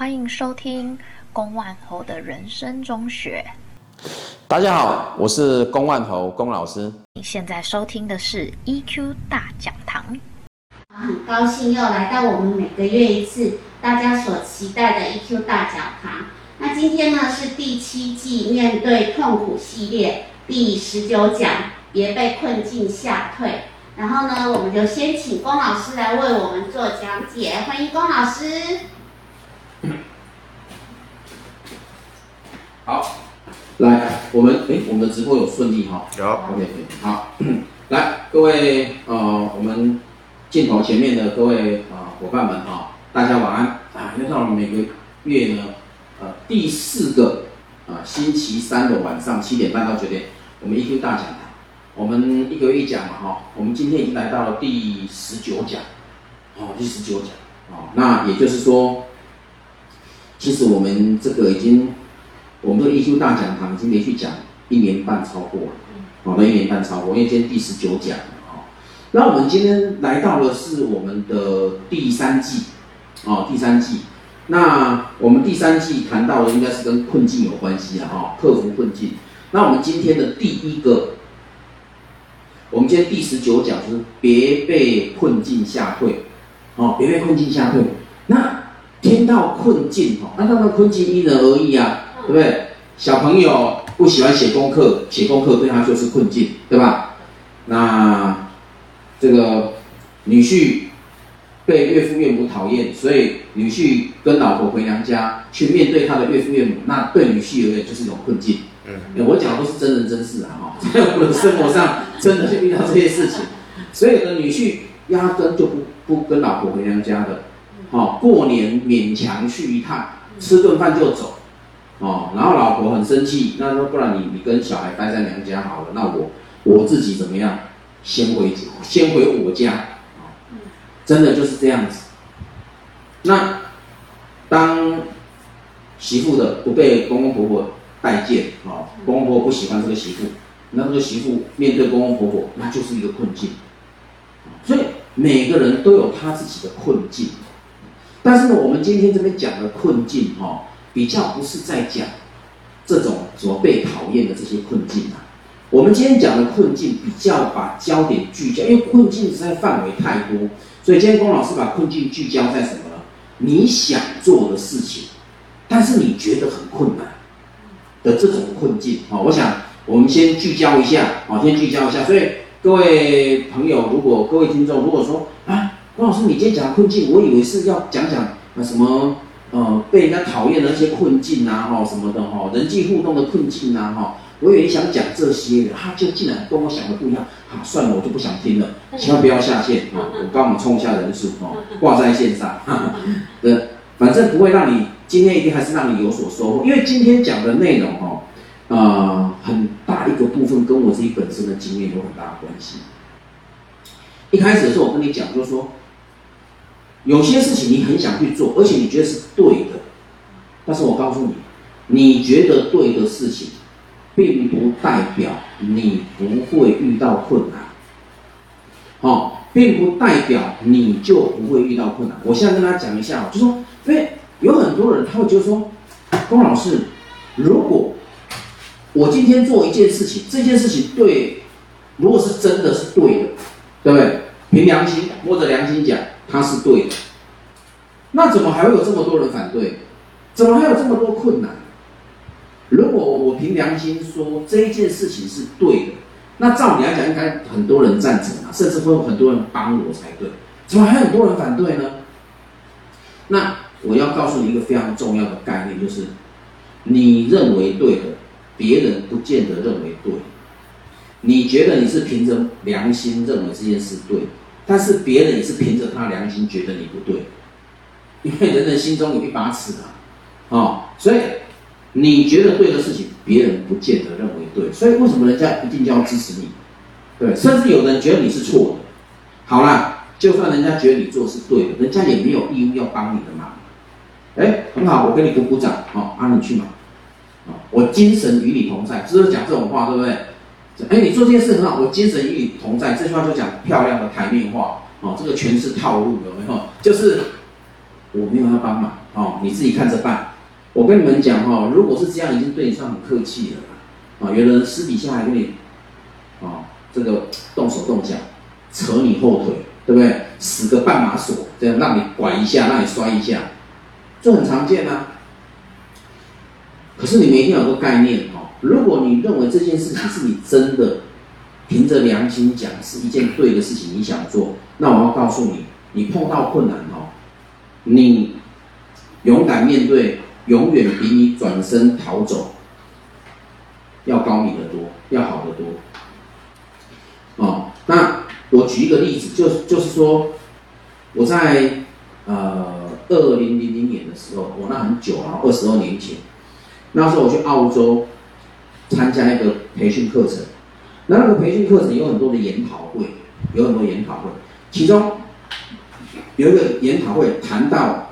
欢迎收听龚万侯的人生中学。大家好，我是龚万侯龚老师。你现在收听的是 EQ 大讲堂。很高兴又来到我们每个月一次大家所期待的 EQ 大讲堂。那今天呢是第七季面对痛苦系列第十九讲，别被困境吓退。然后呢，我们就先请龚老师来为我们做讲解。欢迎龚老师。好，来，我们诶，我们的直播有顺利哈？有，OK，好，来，各位呃，我们镜头前面的各位啊、呃、伙伴们哈，大家晚安啊！又到了每个月呢，呃，第四个啊、呃、星期三的晚上七点半到九点，我们 EQ 大讲堂，我们一个月一讲嘛哈，我们今天已经来到了第十九讲，哦，第十九讲，哦，那也就是说，其实我们这个已经。我们的 EQ 大讲堂已经连续讲一年半超过了，好，那一年半超过，因为今天第十九讲了啊。那我们今天来到的是我们的第三季，哦，第三季。那我们第三季谈到的应该是跟困境有关系的哈，克服困境。那我们今天的第一个，我们今天第十九讲就是别被困境吓退，哦，别被困境吓退。那听到困境哈，那那个困境因人而异啊。对不对？小朋友不喜欢写功课，写功课对他就是困境，对吧？那这个女婿被岳父岳母讨厌，所以女婿跟老婆回娘家去面对他的岳父岳母，那对女婿而言就是一种困境。嗯，我讲的都是真人真事啊，哈，在我的生活上真的就遇到这些事情，所以有的女婿压根就不不跟老婆回娘家的，哦，过年勉强去一趟，吃顿饭就走。哦，然后老婆很生气，那说不然你你跟小孩待在娘家好了，那我我自己怎么样？先回先回我家，真的就是这样子。那当媳妇的不被公公婆婆待见，哦，公公婆婆不喜欢这个媳妇，那这个媳妇面对公公婆婆，那就是一个困境。所以每个人都有他自己的困境，但是呢，我们今天这边讲的困境，哈，哦。比较不是在讲这种什么被讨厌的这些困境啊，我们今天讲的困境比较把焦点聚焦，因为困境实在范围太多，所以今天龚老师把困境聚焦在什么呢？你想做的事情，但是你觉得很困难的这种困境啊，我想我们先聚焦一下啊，先聚焦一下。所以各位朋友，如果各位听众如果说啊，龚老师你今天讲的困境，我以为是要讲讲啊什么？呃，被人家讨厌的那些困境啊，哈什么的哈，人际互动的困境啊，哈，我以为想讲这些的，他就竟然跟我想的不一样，好，算了，我就不想听了，千万不要下线啊，我帮你冲一下人数哦，挂在线上，对，反正不会让你今天一定还是让你有所收获，因为今天讲的内容哦，呃，很大一个部分跟我自己本身的经验有很大的关系。一开始的时候我跟你讲，就是说。有些事情你很想去做，而且你觉得是对的，但是我告诉你，你觉得对的事情，并不代表你不会遇到困难。哦，并不代表你就不会遇到困难。我现在跟他讲一下，就说，因为有很多人他会觉得说，龚老师，如果我今天做一件事情，这件事情对，如果是真的是对的，对不对？凭良心，摸着良心讲。他是对的，那怎么还会有这么多人反对？怎么还有这么多困难？如果我凭良心说这一件事情是对的，那照理来讲应该很多人赞成啊，甚至会有很多人帮我才对。怎么还有很多人反对呢？那我要告诉你一个非常重要的概念，就是你认为对的，别人不见得认为对。你觉得你是凭着良心认为这件事对？但是别人也是凭着他良心觉得你不对，因为人人心中有一把尺啊，哦，所以你觉得对的事情，别人不见得认为对，所以为什么人家一定就要支持你？对，甚至有人觉得你是错的，好啦，就算人家觉得你做是对的，人家也没有义务要帮你的忙。哎，很好，我给你鼓鼓掌，好，啊，你去忙，啊，我精神与你同在，只是讲这种话，对不对？哎，你做这件事很好，我精神与你同在。这句话就讲漂亮的台面话，哦，这个全是套路，有没有？就是我没有要帮忙，哦，你自己看着办。我跟你们讲、哦，如果是这样，已经对你算很客气了啊。有的人私底下还跟你啊，这个动手动脚，扯你后腿，对不对？使个绊马索，这样让你拐一下，让你摔一下，这很常见啊。可是你们一定要有个概念、哦，如果你认为这件事情是你真的凭着良心讲是一件对的事情，你想做，那我要告诉你，你碰到困难哦，你勇敢面对。永远比你转身逃走要高明得多，要好得多。哦，那我举一个例子，就就是说，我在呃二零零零年的时候，我那很久啊，二十二年前，那时候我去澳洲参加一个培训课程，那那个培训课程有很多的研讨会，有很多研讨会，其中有一个研讨会谈到。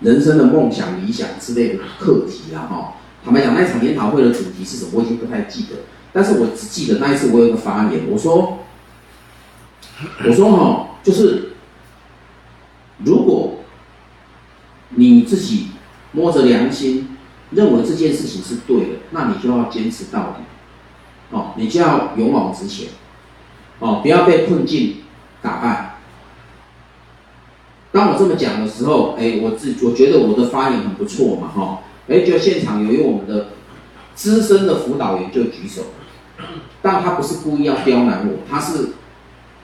人生的梦想、理想之类的课题啊，哈，坦白讲，那场研讨会的主题是什么？我已经不太记得，但是我只记得那一次我有个发言，我说，我说哈，就是如果你自己摸着良心认为这件事情是对的，那你就要坚持到底，哦，你就要勇往直前，哦，不要被困境打败。当我这么讲的时候，哎，我自我觉得我的发言很不错嘛，哈，哎，就现场有一位我们的资深的辅导员就举手，但他不是故意要刁难我，他是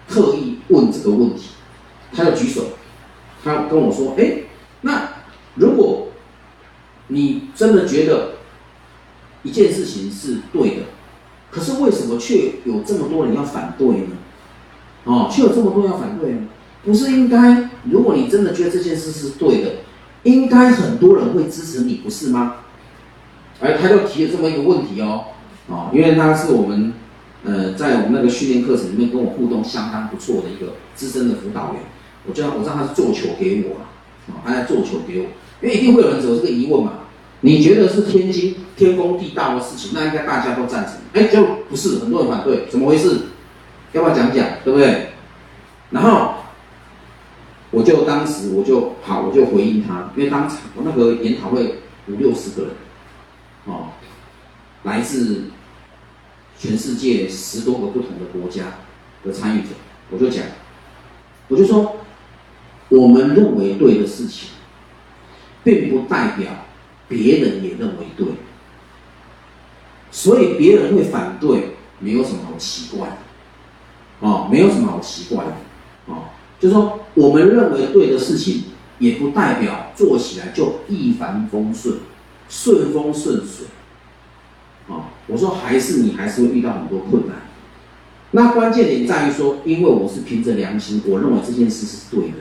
特意问这个问题，他就举手，他跟我说，哎，那如果你真的觉得一件事情是对的，可是为什么却有这么多人要反对呢？哦，却有这么多人要反对呢？不是应该，如果你真的觉得这件事是对的，应该很多人会支持你，不是吗？而他就提了这么一个问题哦，哦，因为他是我们，呃，在我们那个训练课程里面跟我互动相当不错的一个资深的辅导员，我叫我让他做球给我啊，他在做球给我，因为一定会有人有这个疑问嘛，你觉得是天经天公地道的事情，那应该大家都赞成，哎，就不是很多人反对，怎么回事？要不要讲讲，对不对？然后。我就当时我就好，我就回应他，因为当场我那个研讨会五六十个人，哦，来自全世界十多个不同的国家的参与者，我就讲，我就说，我们认为对的事情，并不代表别人也认为对，所以别人会反对，没有什么好奇怪的，哦，没有什么好奇怪的，哦。就是说，我们认为对的事情，也不代表做起来就一帆风顺、顺风顺水。啊，我说还是你还是会遇到很多困难。那关键点在于说，因为我是凭着良心，我认为这件事是对的，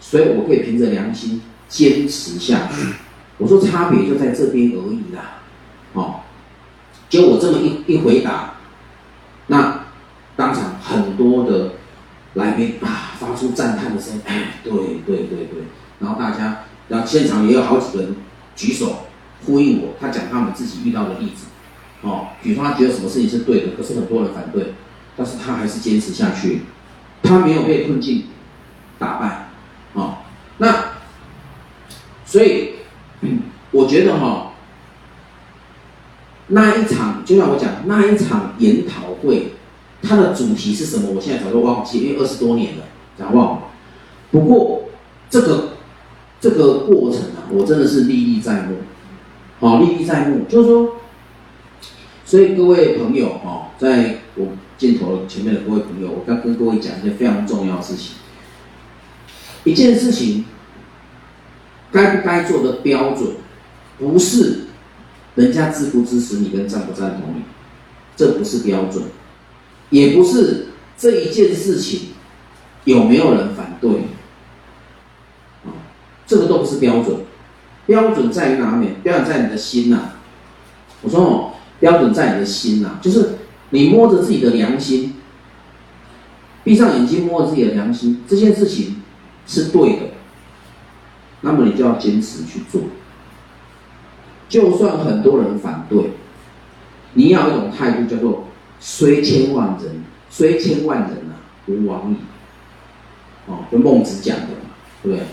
所以我可以凭着良心坚持下去。我说差别就在这边而已啦。哦，就我这么一一回答，那当场很多的。来宾啊，发出赞叹的声音，对对对对，然后大家，然后现场也有好几个人举手呼应我，他讲他们自己遇到的例子，哦，比如说他觉得什么事情是对的，可是很多人反对，但是他还是坚持下去，他没有被困境打败，哦，那，所以，我觉得哈、哦，那一场就像我讲那一场研讨会。它的主题是什么？我现在早就忘记，因为二十多年了，讲忘。不过这个这个过程啊，我真的是历历在目，好、历历在目。就是说，所以各位朋友哈、哦，在我镜头前面的各位朋友，我要跟各位讲一件非常重要的事情。一件事情该不该做的标准，不是人家支不支持你跟赞不赞同你，这不是标准。也不是这一件事情有没有人反对，啊，这个都不是标准，标准在于哪里？标准在你的心呐。我说哦，标准在你的心呐，就是你摸着自己的良心，闭上眼睛摸着自己的良心，这件事情是对的，那么你就要坚持去做，就算很多人反对，你要一种态度叫做。虽千万人，虽千万人、啊，吾往矣。哦，跟孟子讲的嘛，对不对？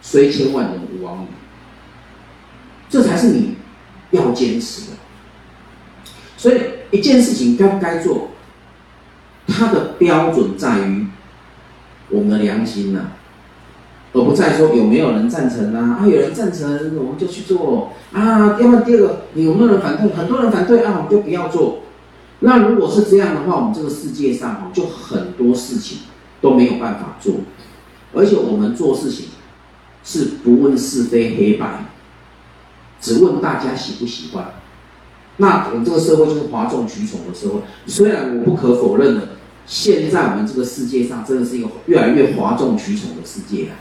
虽千万人吾往矣。这才是你要坚持的。所以一件事情该不该做，它的标准在于我们的良心呐、啊，而不在说有没有人赞成啊。啊，有人赞成，我们就去做啊。要么第二个，有没有人反对？很多人反对啊，我们就不要做。那如果是这样的话，我们这个世界上就很多事情都没有办法做，而且我们做事情是不问是非黑白，只问大家喜不喜欢。那我们这个社会就是哗众取宠的社会。虽然我不可否认的，现在我们这个世界上真的是一个越来越哗众取宠的世界啊！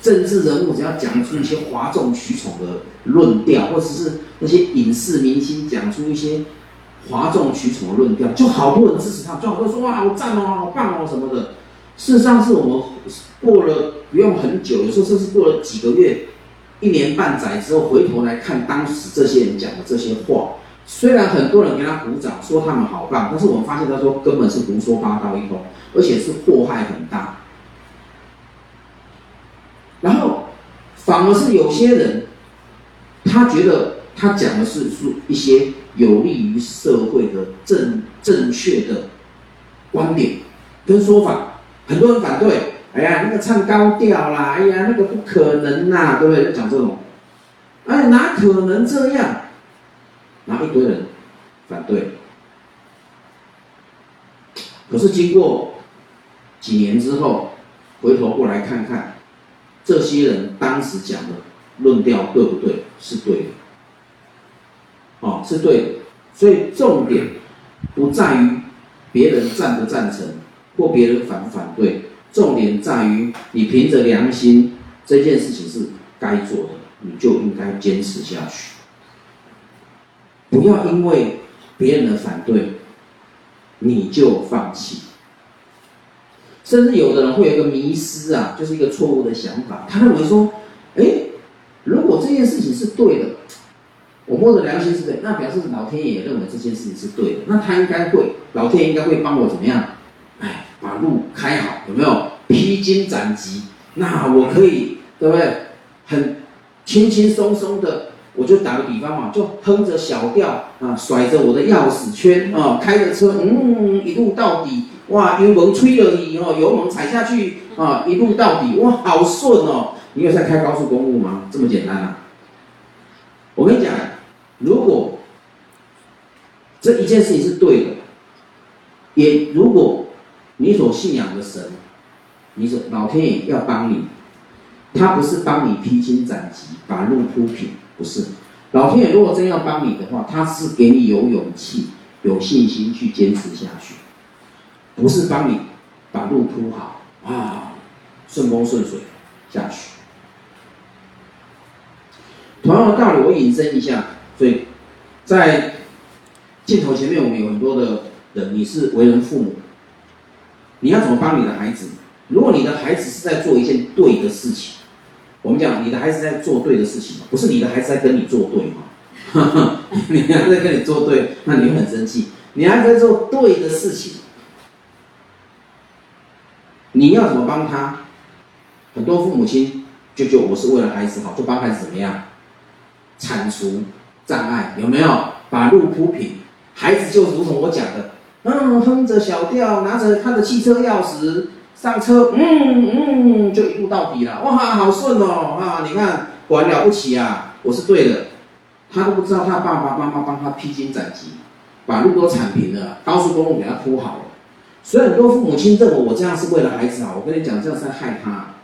政治人物只要讲出一些哗众取宠的论调，或者是那些影视明星讲出一些。哗众取宠的论调，就好多人支持他，就好多人说哇，好赞哦，好棒哦什么的。事实上是我们过了不用很久，有时候甚至过了几个月、一年半载之后，回头来看当时这些人讲的这些话，虽然很多人给他鼓掌，说他们好棒，但是我们发现他说根本是胡说八道一通，而且是祸害很大。然后反而是有些人，他觉得他讲的是说一些。有利于社会的正正确的观点跟说法，很多人反对。哎呀，那个唱高调啦，哎呀，那个不可能呐、对不对？讲这种，哎，哪可能这样？然后一堆人反对。可是经过几年之后，回头过来看看，这些人当时讲的论调对不对？是对的。哦，是对的，所以重点不在于别人赞不赞成或别人反不反对，重点在于你凭着良心，这件事情是该做的，你就应该坚持下去，不要因为别人的反对，你就放弃。甚至有的人会有一个迷失啊，就是一个错误的想法，他认为说，哎，如果这件事情是对的。我摸着良心是对，那表示老天爷也认为这件事情是对的，那他应该会，老天爷应该会帮我怎么样？哎，把路开好，有没有？披荆斩棘，那我可以，对不对？很轻轻松松的，我就打个比方嘛，就哼着小调啊，甩着我的钥匙圈啊，开着车，嗯，一路到底，哇，油门吹了你哦，油门踩下去啊，一路到底，哇，好顺哦！你有在开高速公路吗？这么简单啊？我跟你讲。如果这一件事情是对的，也如果你所信仰的神，你说老天爷要帮你，他不是帮你披荆斩棘，把路铺平，不是。老天爷如果真要帮你的话，他是给你有勇气、有信心去坚持下去，不是帮你把路铺好啊，顺风顺水下去。同样的道理，我引申一下。所以，在镜头前面，我们有很多的人，你是为人父母，你要怎么帮你的孩子？如果你的孩子是在做一件对的事情，我们讲你的孩子在做对的事情，不是你的孩子在跟你作对吗？你孩子在跟你作对，那你会很生气。你孩子在做对的事情，你要怎么帮他？很多父母亲就就我是为了孩子好，就帮孩子怎么样铲除。障碍有没有把路铺平？孩子就如同我讲的，嗯，哼着小调，拿着他的汽车钥匙上车，嗯嗯，就一路到底了。哇，好顺哦！啊，你看，果然了不起啊！我是对的，他都不知道他爸爸妈妈帮他披荆斩棘，把路都铲平了，高速公路给他铺好了。所以很多父母亲认为我这样是为了孩子好，我跟你讲，这样是在害他。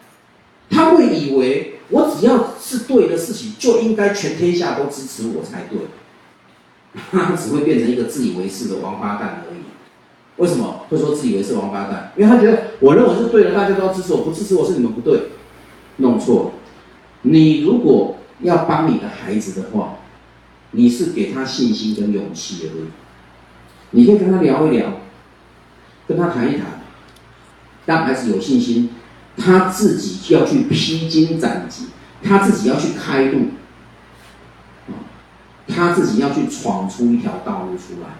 他会以为。我只要是对的事情，就应该全天下都支持我才对。他 只会变成一个自以为是的王八蛋而已。为什么会说自以为是王八蛋？因为他觉得我认为是对的，大家都要支持我，不支持我是你们不对。弄错了。你如果要帮你的孩子的话，你是给他信心跟勇气而已。你可以跟他聊一聊，跟他谈一谈，让孩子有信心。他自己要去披荆斩棘，他自己要去开路，他自己要去闯出一条道路出来，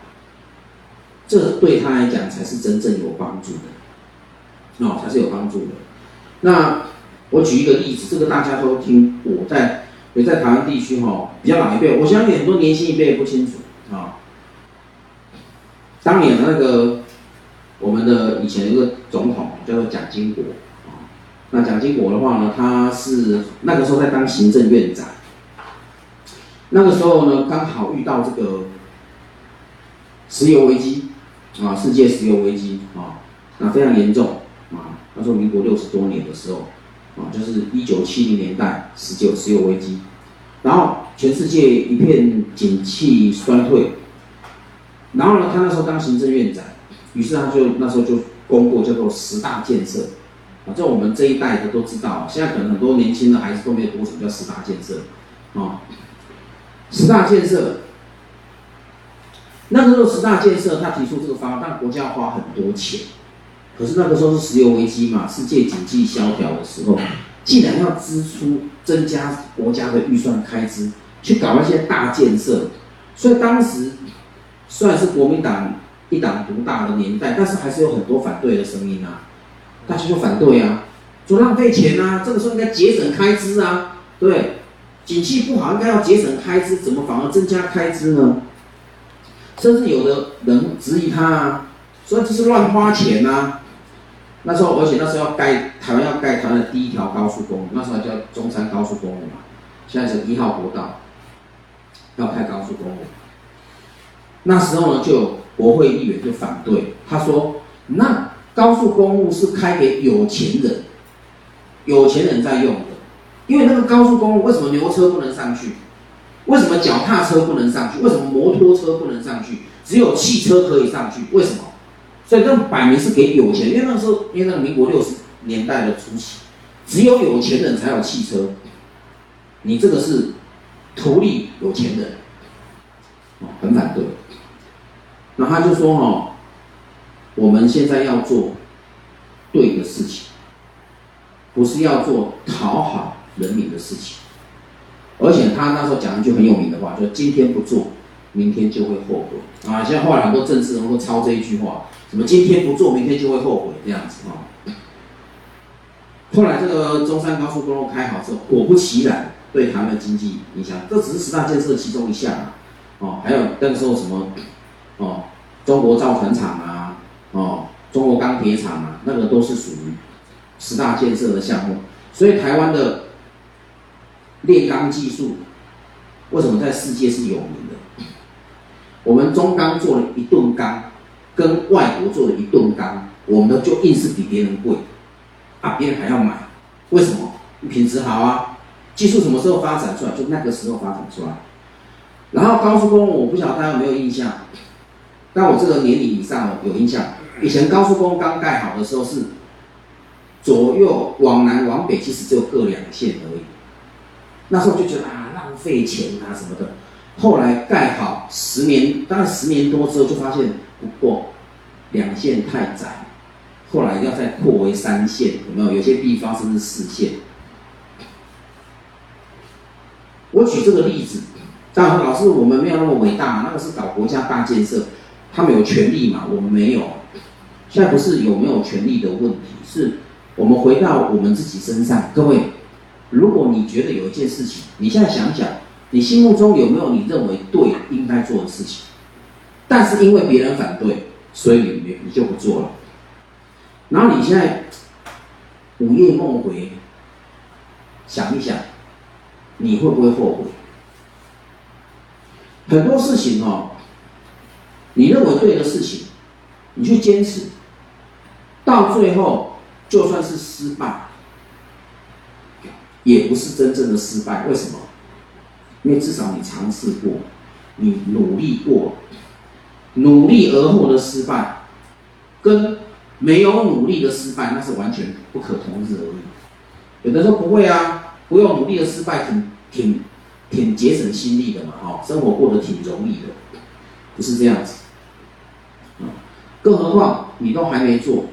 这对他来讲才是真正有帮助的，哦，才是有帮助的。那我举一个例子，这个大家都听过，在也在台湾地区哈，比较老一辈，我相信很多年轻一辈也不清楚啊。当年那个我们的以前一个总统叫做蒋经国。啊，那蒋经国的话呢，他是那个时候在当行政院长，那个时候呢，刚好遇到这个石油危机啊，世界石油危机啊，那非常严重啊，那时候民国六十多年的时候。啊，就是一九七零年代，十九石油危机，然后全世界一片景气衰退，然后呢，他那时候当行政院长，于是他就那时候就公布叫做十大建设，啊，在我们这一代的都知道，现在可能很多年轻的孩子都没有读什么叫十大建设，啊，十大建设，那个时候十大建设他提出这个方案，但国家要花很多钱。可是那个时候是石油危机嘛，世界经济萧条的时候，既然要支出增加国家的预算开支，去搞那些大建设，所以当时虽然是国民党一党独大的年代，但是还是有很多反对的声音啊，大家就反对啊，说浪费钱啊，这个时候应该节省开支啊，对，景气不好应该要节省开支，怎么反而增加开支呢？甚至有的人质疑他啊，说这是乱花钱啊。那时候，而且那时候要盖台湾要盖台湾的第一条高速公路，那时候叫中山高速公路嘛，现在是一号国道，要开高速公路。那时候呢，就国会议员就反对，他说：“那高速公路是开给有钱人，有钱人在用的，因为那个高速公路为什么牛车不能上去？为什么脚踏车不能上去？为什么摩托车不能上去？只有汽车可以上去？为什么？”所以这摆明是给有钱，因为那时候，因为那个民国六十年代的初期，只有有钱人才有汽车，你这个是图利有钱人，很反对。那他就说哈，我们现在要做对的事情，不是要做讨好人民的事情。而且他那时候讲一句很有名的话，就今天不做，明天就会后悔啊。现在后来很多政治人物抄这一句话。什么今天不做，明天就会后悔这样子啊？后来这个中山高速公路开好之后，果不其然，对台湾的经济影响，这只是十大建设其中一项啊。哦，还有那个时候什么哦，中国造船厂啊，哦，中国钢铁厂啊，那个都是属于十大建设的项目。所以台湾的炼钢技术为什么在世界是有名的？我们中钢做了一吨钢。跟外国做的一吨钢，我们的就硬是比别人贵，啊，别人还要买，为什么？品质好啊，技术什么时候发展出来？就那个时候发展出来。然后高速公路，我不晓得大家有没有印象，但我这个年龄以上有印象。以前高速公路刚盖好的时候是左右往南往北，其实只有各两线而已。那时候就觉得啊，浪费钱啊什么的。后来盖好十年，大概十年多之后就发现。不过两线太窄，后来要再扩为三线，有没有？有些地方甚至四线。我举这个例子，当然老师我们没有那么伟大，那个是搞国家大建设，他们有权利嘛，我们没有。现在不是有没有权利的问题，是我们回到我们自己身上。各位，如果你觉得有一件事情，你现在想想，你心目中有没有你认为对应该做的事情？但是因为别人反对，所以你你就不做了。然后你现在午夜梦回，想一想，你会不会后悔？很多事情哦，你认为对的事情，你去坚持，到最后就算是失败，也不是真正的失败。为什么？因为至少你尝试过，你努力过。努力而后的失败，跟没有努力的失败，那是完全不可同日而语。有的说不会啊，不用努力的失败挺挺挺节省心力的嘛，哈，生活过得挺容易的，不是这样子。更何况你都还没做，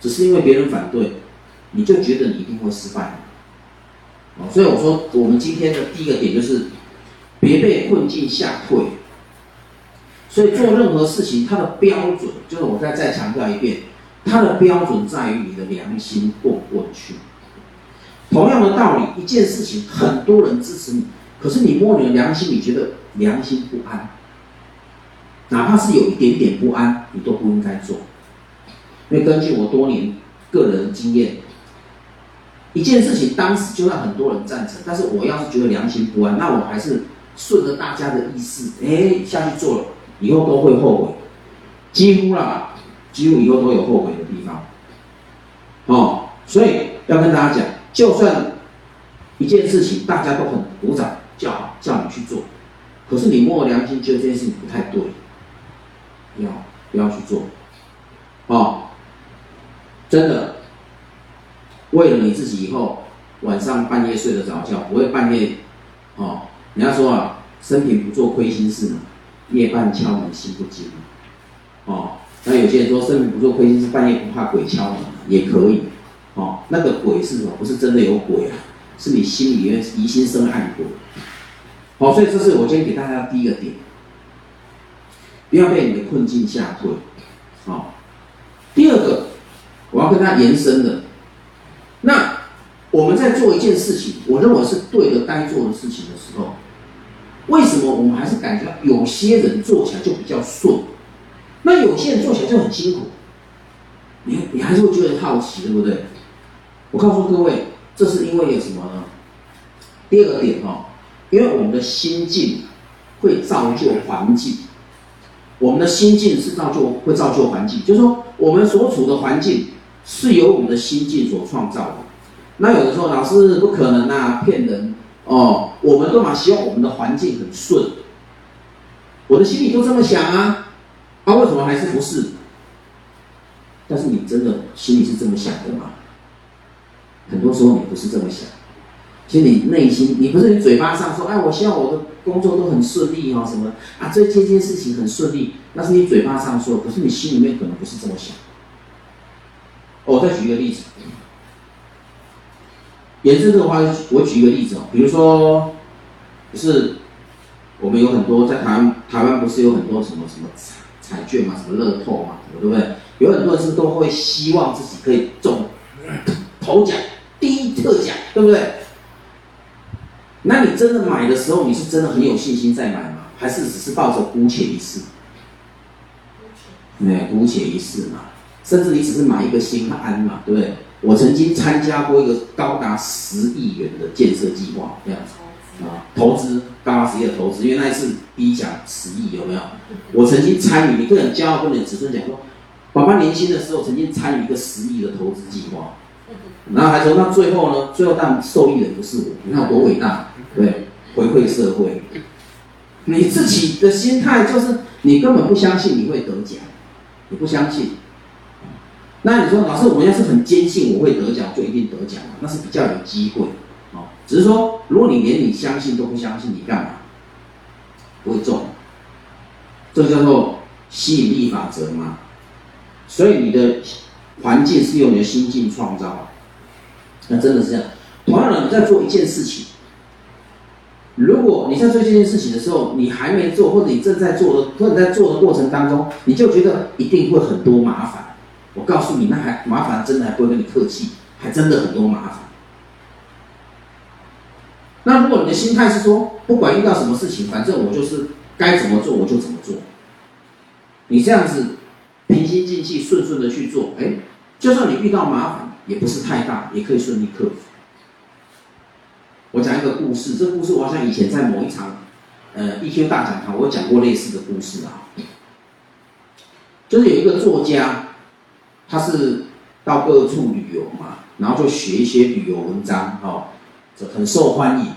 只是因为别人反对，你就觉得你一定会失败。所以我说，我们今天的第一个点就是，别被困境吓退。所以做任何事情，它的标准就是我再再强调一遍，它的标准在于你的良心过不过去。同样的道理，一件事情很多人支持你，可是你摸你的良心，你觉得良心不安，哪怕是有一点点不安，你都不应该做。因为根据我多年个人经验，一件事情当时就算很多人赞成，但是我要是觉得良心不安，那我还是顺着大家的意思，哎，下去做了，以后都会后悔，几乎啦，几乎以后都有后悔的地方。哦，所以要跟大家讲，就算一件事情大家都很鼓掌叫好，叫你去做，可是你摸良心觉得这件事情不太对，要不要去做，哦。真的，为了你自己以后晚上半夜睡得着觉，不会半夜，哦，人家说啊，生平不做亏心事嘛，夜半敲门心不惊，哦，那有些人说生平不做亏心事，半夜不怕鬼敲门也可以，哦，那个鬼是什么？不是真的有鬼啊，是你心里面疑心生暗鬼，哦，所以这是我今天给大家第一个点，不要被你的困境吓退，好、第二个。我要跟他延伸的，那我们在做一件事情，我认为是对的、该做的事情的时候，为什么我们还是感觉到有些人做起来就比较顺，那有些人做起来就很辛苦？你你还是会觉得好奇，对不对？我告诉各位，这是因为有什么呢？第二个点哦，因为我们的心境会造就环境，我们的心境是造就会造就环境，就是说我们所处的环境。是由我们的心境所创造的。那有的时候，老师不可能啊，骗人哦。我们都嘛希望我们的环境很顺。我的心里都这么想啊，啊，为什么还是不是？但是你真的心里是这么想的吗？很多时候你不是这么想。其实你内心，你不是你嘴巴上说，哎，我希望我的工作都很顺利哦，什么啊，这这件事情很顺利，那是你嘴巴上说，可是你心里面可能不是这么想。我再举一个例子，延伸这个话，我举一个例子哦，比如说，就是我们有很多在台湾，台湾不是有很多什么什么彩彩券嘛，什么乐透嘛，对不对？有很多人是都会希望自己可以中 头奖、第一特奖，对不对？那你真的买的时候，你是真的很有信心在买吗？还是只是抱着姑且一试？对，姑且一试嘛。甚至你只是买一个心安嘛，对不对？我曾经参加过一个高达十亿元的建设计划，这样子啊，投资高达十亿的投资，因为那一次第一奖十亿有没有？我曾经参与，你个人骄傲跟你的子孙讲说，爸爸年轻的时候曾经参与一个十亿的投资计划，然后还说那最后呢，最后但受益人不是我，你看我多伟大，对，回馈社会。你自己的心态就是你根本不相信你会得奖，你不相信。那你说，老师，我要是很坚信我会得奖，就一定得奖吗？那是比较有机会，哦，只是说，如果你连你相信都不相信，你干嘛？不会中，这个叫做吸引力法则嘛。所以你的环境是由你的心境创造，那真的是这样。同样的，你在做一件事情，如果你在做这件事情的时候，你还没做，或者你正在做的，或者在做的过程当中，你就觉得一定会很多麻烦。我告诉你，那还麻烦，真的还不会跟你客气，还真的很多麻烦。那如果你的心态是说，不管遇到什么事情，反正我就是该怎么做我就怎么做，你这样子平心静气、顺顺的去做，哎，就算你遇到麻烦，也不是太大，也可以顺利克服。我讲一个故事，这故事我好像以前在某一场呃 EQ 大讲堂，我讲过类似的故事啊，就是有一个作家。他是到各处旅游嘛，然后就写一些旅游文章，哦，这很受欢迎。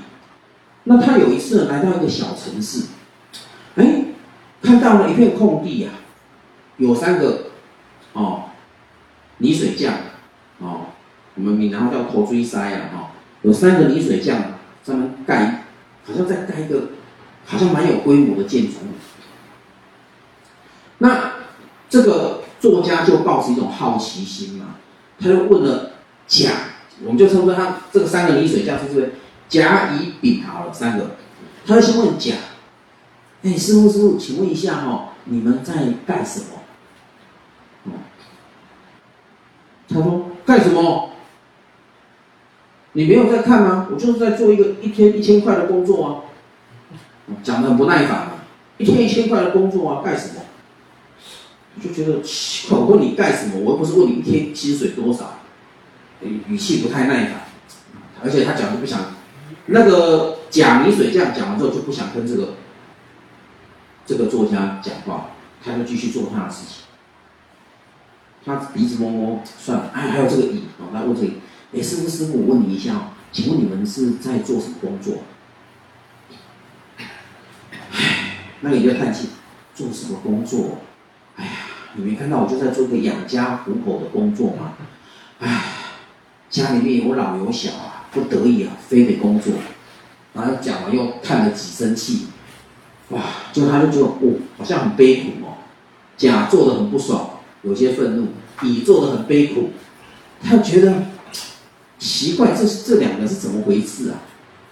那他有一次来到一个小城市，哎，看到了一片空地呀，有三个哦泥水匠，哦，我们闽南话叫土水师啊，哈，有三个泥水匠专门盖，好像在盖一个好像蛮有规模的建筑物。那这个。作家就抱持一种好奇心嘛，他就问了甲，我们就称呼他这个三个泥水匠是不是甲乙丙好了三个，他就先问甲，哎，师傅师傅，请问一下哈、哦，你们在干什么？他说干什么？你没有在看吗？我就是在做一个一天一千块的工作啊，讲的很不耐烦啊，一天一千块的工作啊，干什么？我就觉得奇怪，我问你干什么？我又不是问你一天薪水多少，语气不太耐烦，而且他讲就不想，那个贾泥水这样讲完之后就不想跟这个这个作家讲话，他就继续做他的事情。他鼻子摸摸，算了，哎，还有这个乙，哦，来问这个，哎，师傅师傅，我问你一下哦，请问你们是在做什么工作？哎，那你就叹气，做什么工作？哎呀，你没看到我就在做一个养家糊口的工作吗？哎，家里面有老有小啊，不得已啊，非得工作。然后讲完又叹了几声气，哇，就他就觉得哦，好像很悲苦哦，甲做的很不爽。有些愤怒，乙做的很悲苦，他觉得奇怪，这这两个是怎么回事啊？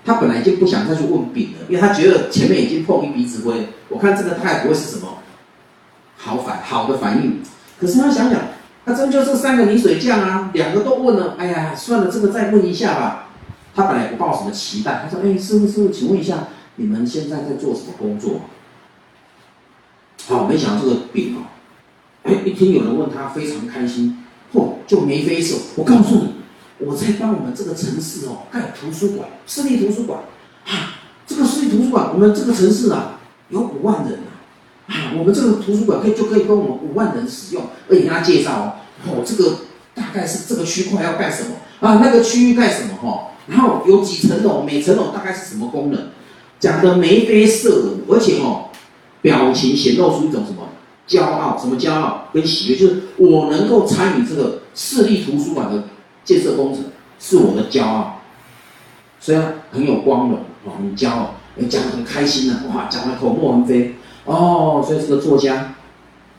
他本来就不想再去问丙了，因为他觉得前面已经碰一鼻子灰，我看这个他也不会是什么好反好的反应。可是他想想，他真就这三个泥水匠啊，两个都问了，哎呀，算了，这个再问一下吧。他本来也不抱什么期待，他说：“哎，师傅师傅，请问一下，你们现在在做什么工作？”好，没想到这个丙啊。哎，一听有人问他，非常开心，嚯，就眉飞色。我告诉你，我在帮我们这个城市哦盖图书馆，私立图书馆，啊，这个私立图书馆，我们这个城市啊有五万人啊，啊，我们这个图书馆可以就可以供我们五万人使用。而且他介绍哦，哦，这个大概是这个区块要干什么啊，那个区域干什么哈，然后有几层楼，每层楼大概是什么功能，讲得眉飞色舞，而且哦，表情显露出一种什么？骄傲，什么骄傲跟喜悦？就是我能够参与这个市立图书馆的建设工程，是我的骄傲。虽然很有光荣，哦，很骄傲，也讲得很开心呢，哇，讲得口沫横飞。哦，所以这个作家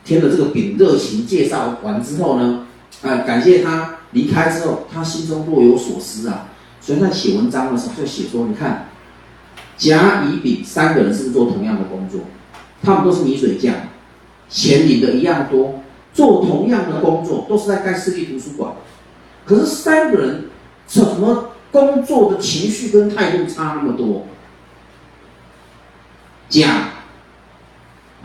听了这个丙热情介绍完之后呢，呃，感谢他离开之后，他心中若有所思啊。所以在写文章的时候就写说，你看，甲、乙、丙三个人是不是做同样的工作？他们都是泥水匠。钱领的一样多，做同样的工作，都是在盖私立图书馆。可是三个人怎么工作的情绪跟态度差那么多？甲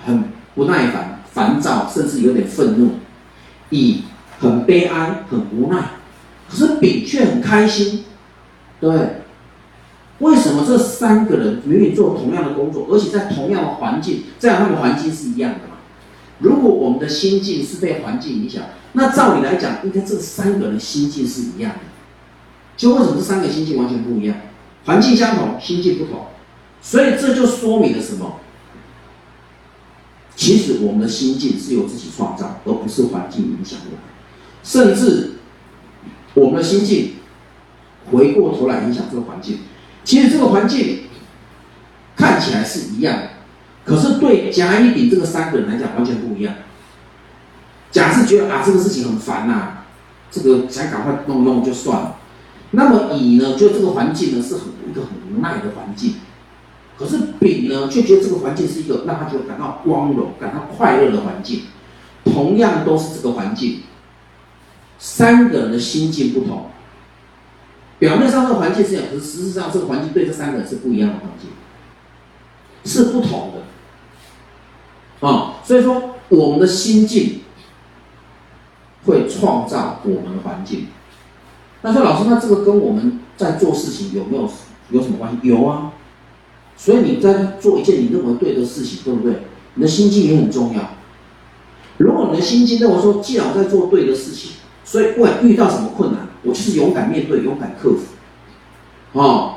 很不耐烦、烦躁，甚至有点愤怒；乙很悲哀、很无奈。可是丙却很开心，对？为什么这三个人明明做同样的工作，而且在同样的环境，这样他们环境是一样的嘛？如果我们的心境是被环境影响，那照理来讲，应该这三个人心境是一样的。就为什么这三个心境完全不一样？环境相同，心境不同，所以这就说明了什么？其实我们的心境是由自己创造，而不是环境影响我们。甚至我们的心境回过头来影响这个环境，其实这个环境看起来是一样的。可是对甲、乙、丙这个三个人来讲完全不一样。甲是觉得啊这个事情很烦呐、这个想赶快弄弄就算了。那么乙呢，觉得这个环境呢是很一个很无奈的环境。可是丙呢，却觉得这个环境是一个让他觉得感到光荣、感到快乐的环境。同样都是这个环境，三个人的心境不同。表面上这个环境是这样，可是实质上这个环境对这三个人是不一样的环境，是不同的。啊、所以说我们的心境会创造我们的环境。那说老师，那这个跟我们在做事情有没有有什么关系？有啊。所以你在做一件你认为对的事情，对不对？你的心境也很重要。如果你的心境认为说，既然我在做对的事情，所以不管遇到什么困难，我就是勇敢面对，勇敢克服。啊、哦，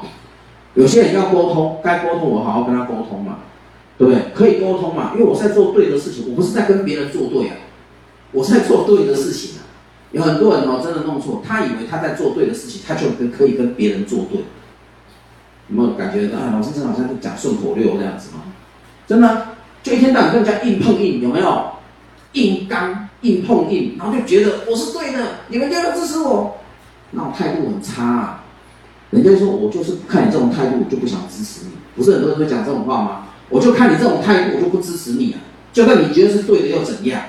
有些人要沟通，该沟通我好好跟他沟通嘛。对不对？可以沟通嘛？因为我在做对的事情，我不是在跟别人作对啊，我是在做对的事情啊。有很多人哦，真的弄错，他以为他在做对的事情，他就跟可以跟别人作对。有没有感觉啊？老师真好像在讲顺口溜这样子吗？真的，就一天到晚跟人家硬碰硬，有没有？硬刚硬碰硬，然后就觉得我是对的，你们就要支持我，那种态度很差啊。人家说我就是看你这种态度，我就不想支持你。不是很多人会讲这种话吗？我就看你这种态度，我就不支持你啊！就算你觉得是对的又怎样？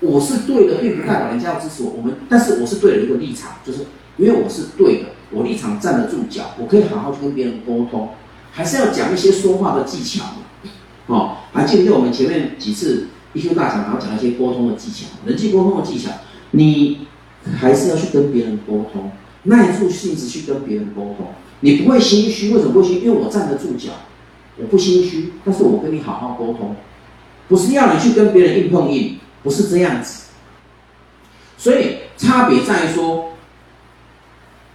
我是对的，并不代表人家要支持我。我们，但是我是对的一个立场，就是因为我是对的，我立场站得住脚，我可以好好去跟别人沟通，还是要讲一些说话的技巧。哦，还记得我们前面几次 EQ 大讲，然后讲一些沟通的技巧，人际沟通的技巧，你还是要去跟别人沟通，耐住性子去跟别人沟通，你不会心虚，为什么不会心？因为我站得住脚，我不心虚，但是我跟你好好沟通，不是要你去跟别人硬碰硬，不是这样子。所以差别在于说，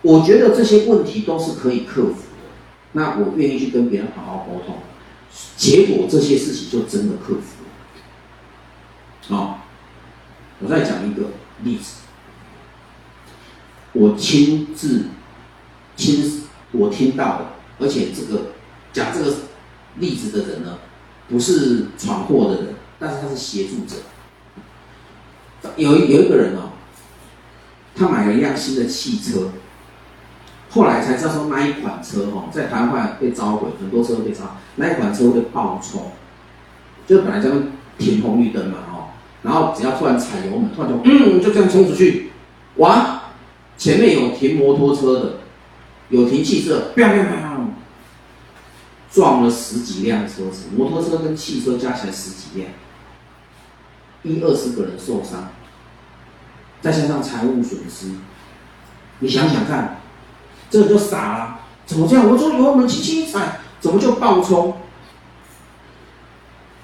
我觉得这些问题都是可以克服的，那我愿意去跟别人好好沟通，结果这些事情就真的克服了。好，我再讲一个例子，我亲自亲我听到的，而且这个讲这个例子的人呢，不是闯祸的人，但是他是协助者。有有一个人哦。他买了一辆新的汽车，后来才知道说那一款车哦，在台湾被召回，很多车都被召，那一款车会爆冲，就本来这样停红绿灯嘛哦，然后只要突然踩油门，突然就嗯就这样冲出去，哇，前面有停摩托车的，有停汽车，砰砰砰，撞了十几辆车子，摩托车跟汽车加起来十几辆，一二十个人受伤。再加上财务损失，你想想看，这就傻了，怎么这样？我说油门轻轻一踩，怎么就爆冲？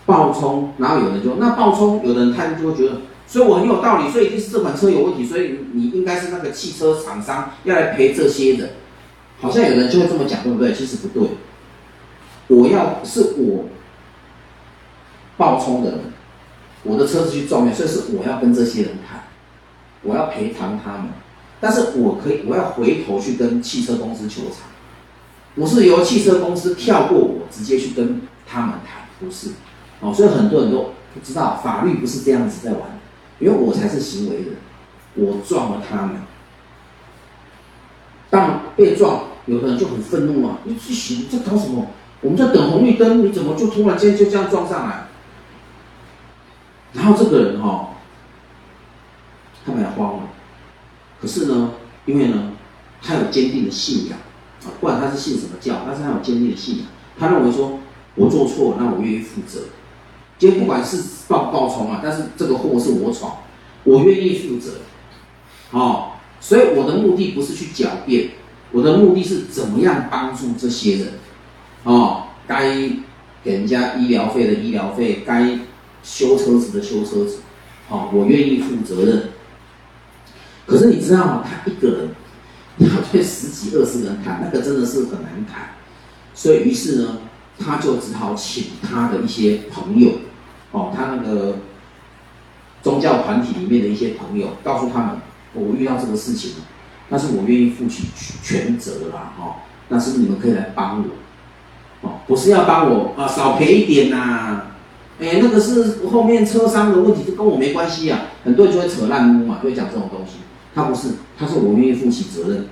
爆冲，然后有人就那爆冲，有的人他就会觉得，所以我很有道理，所以一定是这款车有问题，所以你应该是那个汽车厂商要来赔这些的，好像有人就会这么讲，对不对？其实不对，我要是我爆冲的人，我的车子去撞面，所以是我要跟这些人谈。我要赔偿他们，但是我可以，我要回头去跟汽车公司求偿。不是由汽车公司跳过我，直接去跟他们谈，不是。哦，所以很多人都不知道，法律不是这样子在玩，因为我才是行为人，我撞了他们。当被撞，有的人就很愤怒啊！你去行，这搞什么？我们在等红绿灯，你怎么就突然间就这样撞上来？然后这个人哈、哦。他们也慌了，可是呢，因为呢，他有坚定的信仰啊，不管他是信什么教，但是他有坚定的信仰。他认为说，我做错了，那我愿意负责。今天不管是报不爆冲啊，但是这个祸是我闯，我愿意负责。哦，所以我的目的不是去狡辩，我的目的是怎么样帮助这些人。哦，该给人家医疗费的医疗费，该修车子的修车子。哦，我愿意负责任。可是你知道吗？他一个人要对十几二十人谈，那个真的是很难谈。所以于是呢，他就只好请他的一些朋友，哦，他那个宗教团体里面的一些朋友，告诉他们，我遇到这个事情了，但是我愿意负起全责啦，哈、哦，那是不是你们可以来帮我？不是要帮我啊，少赔一点呐、啊，哎，那个是后面车商的问题，这跟我没关系啊。很多人就会扯烂污嘛，就会讲这种东西。他不是，他说我愿意负起责任。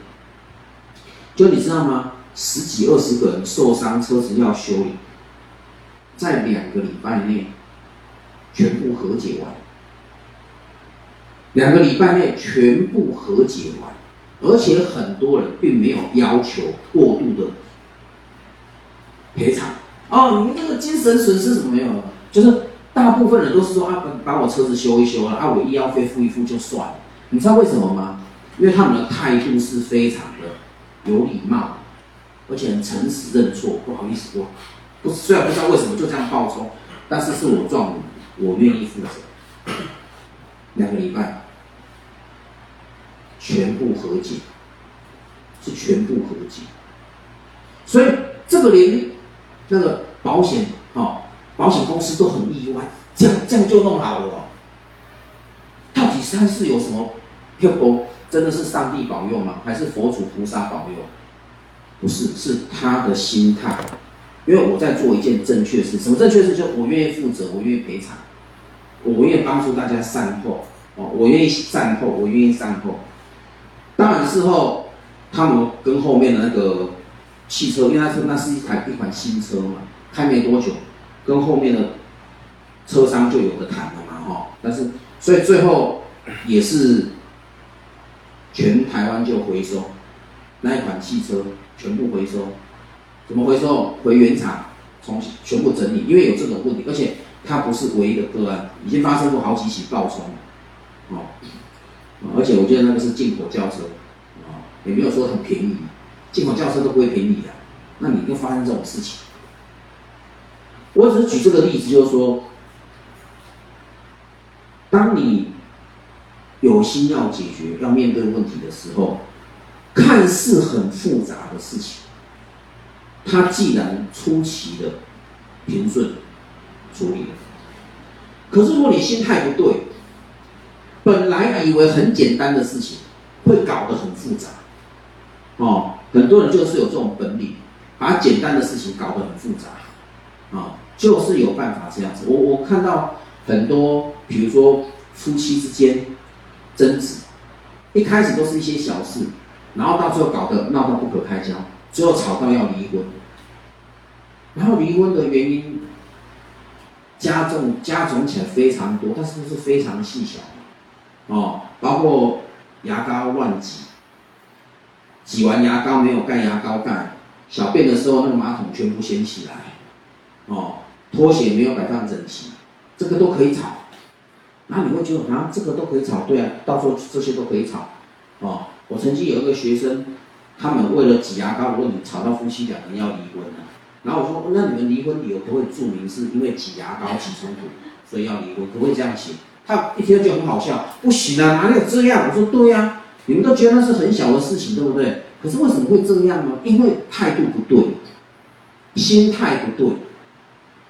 就你知道吗？十几二十个人受伤，车子要修理，在两个礼拜内全部和解完。两个礼拜内全部和解完，而且很多人并没有要求过度的赔偿。哦，你们这个精神损失怎么没有？就是大部分人都是说啊，把把我车子修一修了，啊，我医药费付一付就算了。你知道为什么吗？因为他们的态度是非常的有礼貌，而且很诚实认错。不好意思，我不虽然不知道为什么就这样爆冲，但是是我撞你，我愿意负责。两个礼拜，全部和解，是全部和解。所以这个连那个保险哦，保险公司都很意外，这样这样就弄好了。到底他是有什么？又不真的是上帝保佑吗？还是佛祖菩萨保佑？不是，是他的心态。因为我在做一件正确事，什么正确事？就我愿意负责，我愿意赔偿，我愿意帮助大家善后。哦，我愿意善后，我愿意善后。当然事后，他们跟后面的那个汽车，因为他说那是一台一款新车嘛，开没多久，跟后面的车商就有的谈了嘛，哈。但是，所以最后也是。全台湾就回收，那一款汽车全部回收，怎么回收？回原厂重新全部整理，因为有这种问题，而且它不是唯一的个案，已经发生过好几起爆冲，哦，而且我觉得那个是进口轿车，啊，也没有说很便宜，进口轿车都不会便宜的，那你又发生这种事情，我只是举这个例子，就是说，当你有心要解决、要面对问题的时候，看似很复杂的事情，它既然出奇的平顺处理了，可是如果你心态不对，本来以为很简单的事情，会搞得很复杂。哦，很多人就是有这种本领，把简单的事情搞得很复杂。啊、就是有办法这样子。我我看到很多，比如说夫妻之间争执，一开始都是一些小事。然后到最后搞得闹到不可开交，最后吵到要离婚，然后离婚的原因加重加重起来非常多，但是都是非常细小，哦，包括牙膏乱挤，挤完牙膏没有盖牙膏盖，小便的时候那个马桶全部掀起来，哦，拖鞋没有摆放整齐，这个都可以吵，那你会觉得啊，这个都可以吵，对啊，到时候这些都可以吵，哦。我曾经有一个学生，他们为了挤牙膏的问题吵到夫妻两人要离婚。然后我说：“那你们离婚理由可不可以注明是因为挤牙膏起冲突，所以要离婚？可不可以这样写？”他一听就很好笑，不行啊，哪里有这样？我说：“对呀、啊，你们都觉得那是很小的事情，对不对？可是为什么会这样呢？因为态度不对，心态不对。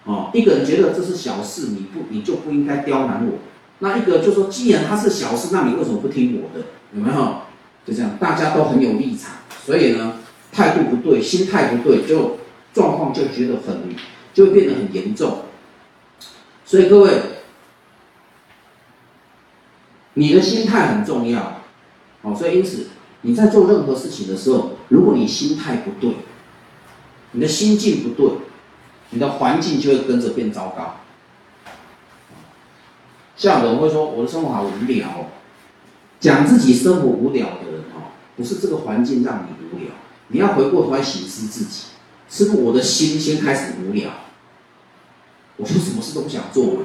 哦，一个人觉得这是小事，你不你就不应该刁难我。那一个就说，既然他是小事，那你为什么不听我的？有没有？”就这样，大家都很有立场，所以呢，态度不对，心态不对，就状况就觉得很，就会变得很严重。所以各位，你的心态很重要，哦，所以因此你在做任何事情的时候，如果你心态不对，你的心境不对，你的环境就会跟着变糟糕。像有人会说，我的生活好无聊。讲自己生活无聊的人哦，不是这个环境让你无聊，你要回过头来省思自己，是不是我的心先开始无聊？我就什么事都不想做嘛。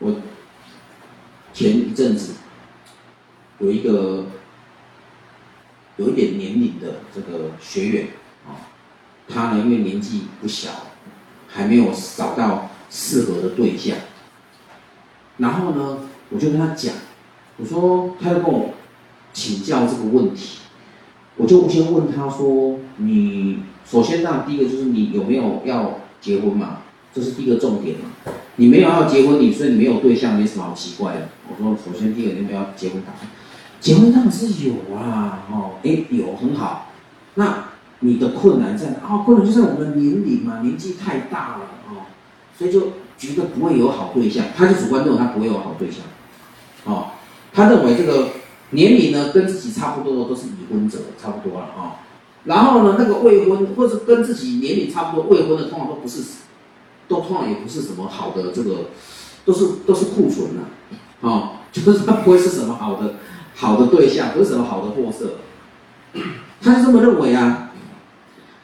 我前一阵子有一个有一点年龄的这个学员啊，他呢因为年纪不小，还没有找到适合的对象。然后呢，我就跟他讲，我说，他就跟我请教这个问题，我就先问他说，你首先呢，第一个就是你有没有要结婚嘛？这是第一个重点嘛。你没有要结婚，你所以你没有对象，没什么好奇怪的。我说，首先第一个你没有要结婚打算，结婚当然是有啊，哦，哎，有很好。那你的困难在哪？哦，困难就在我们年龄嘛，年纪太大了哦，所以就。觉得不会有好对象，他就主观认为他不会有好对象，哦，他认为这个年龄呢跟自己差不多的都是已婚者，差不多了啊、哦。然后呢，那个未婚或者跟自己年龄差不多未婚的，通常都不是，都通常也不是什么好的这个，都是都是库存呐，啊、哦，就是他不会是什么好的好的对象，不是什么好的货色，他就这么认为啊。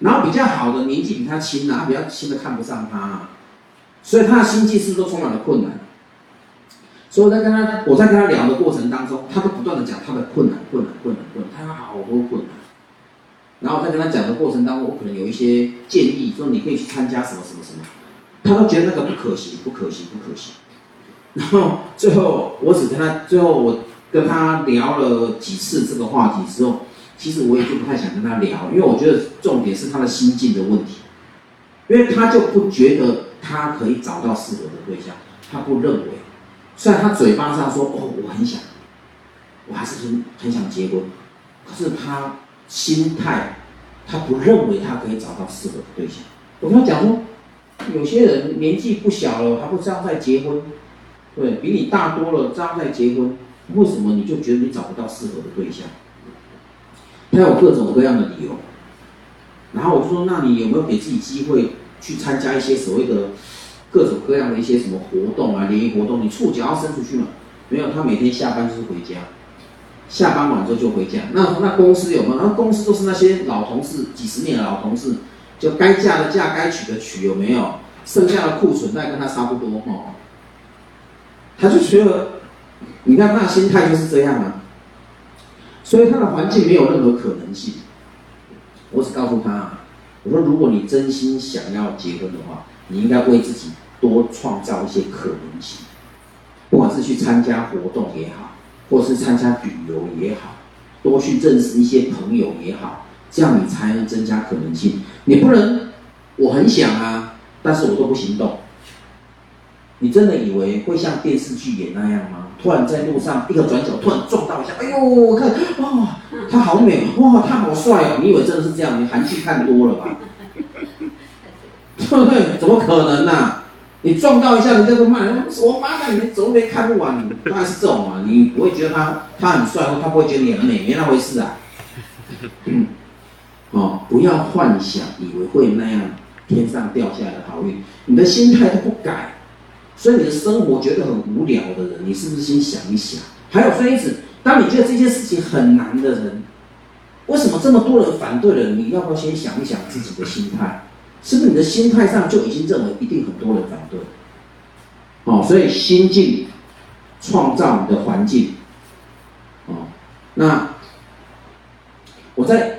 然后比较好的年纪比他轻啊，他比较轻的看不上他、啊。所以他的心境是不是都充满了困难？所以我在跟他，我在跟他聊的过程当中，他都不断的讲他的困难、困难、困难、困难，他有好多困难。然后在跟他讲的过程当中，我可能有一些建议，说你可以去参加什么什么什么，他都觉得那个不可行、不可行、不可行。然后最后我只跟他，最后我跟他聊了几次这个话题之后，其实我也就不太想跟他聊，因为我觉得重点是他的心境的问题，因为他就不觉得。他可以找到适合的对象，他不认为。虽然他嘴巴上说：“哦，我很想，我还是很很想结婚。”可是他心态，他不认为他可以找到适合的对象。我跟他讲说，有些人年纪不小了，还不这样再结婚，对，比你大多了，这样再结婚，为什么你就觉得你找不到适合的对象？他有各种各样的理由。然后我就说：“那你有没有给自己机会？”去参加一些所谓的各种各样的一些什么活动啊，联谊活动，你触角要伸出去嘛？没有，他每天下班就是回家，下班晚之后就回家。那那公司有没有？那公司都是那些老同事，几十年的老同事，就该嫁的嫁，该娶的娶，有没有？剩下的库存大概跟他差不多哦。他就觉得，你看他的心态就是这样啊。所以他的环境没有任何可能性。我只告诉他，我说如果你真心想要结婚的话，你应该为自己多创造一些可能性，不管是去参加活动也好，或是参加旅游也好，多去认识一些朋友也好，这样你才能增加可能性。你不能，我很想啊，但是我都不行动。你真的以为会像电视剧演那样吗？突然在路上一个转角，突然撞到一下，哎呦，我看，哇，他好美，哇，他好帅哦！你以为真的是这样？你韩剧看多了吧？对 不对？怎么可能呢、啊？你撞到一下，人家都骂人，我妈的，你怎么没看不完？当然是这种嘛，你不会觉得他他很帅，或他不会觉得你很美，没那回事啊。哦，不要幻想，以为会那样天上掉下来的好运，你的心态都不改。所以你的生活觉得很无聊的人，你是不是先想一想？还有，所以因此，当你觉得这件事情很难的人，为什么这么多人反对了？你要不要先想一想自己的心态？是不是你的心态上就已经认为一定很多人反对？哦，所以心境创造你的环境。哦，那我在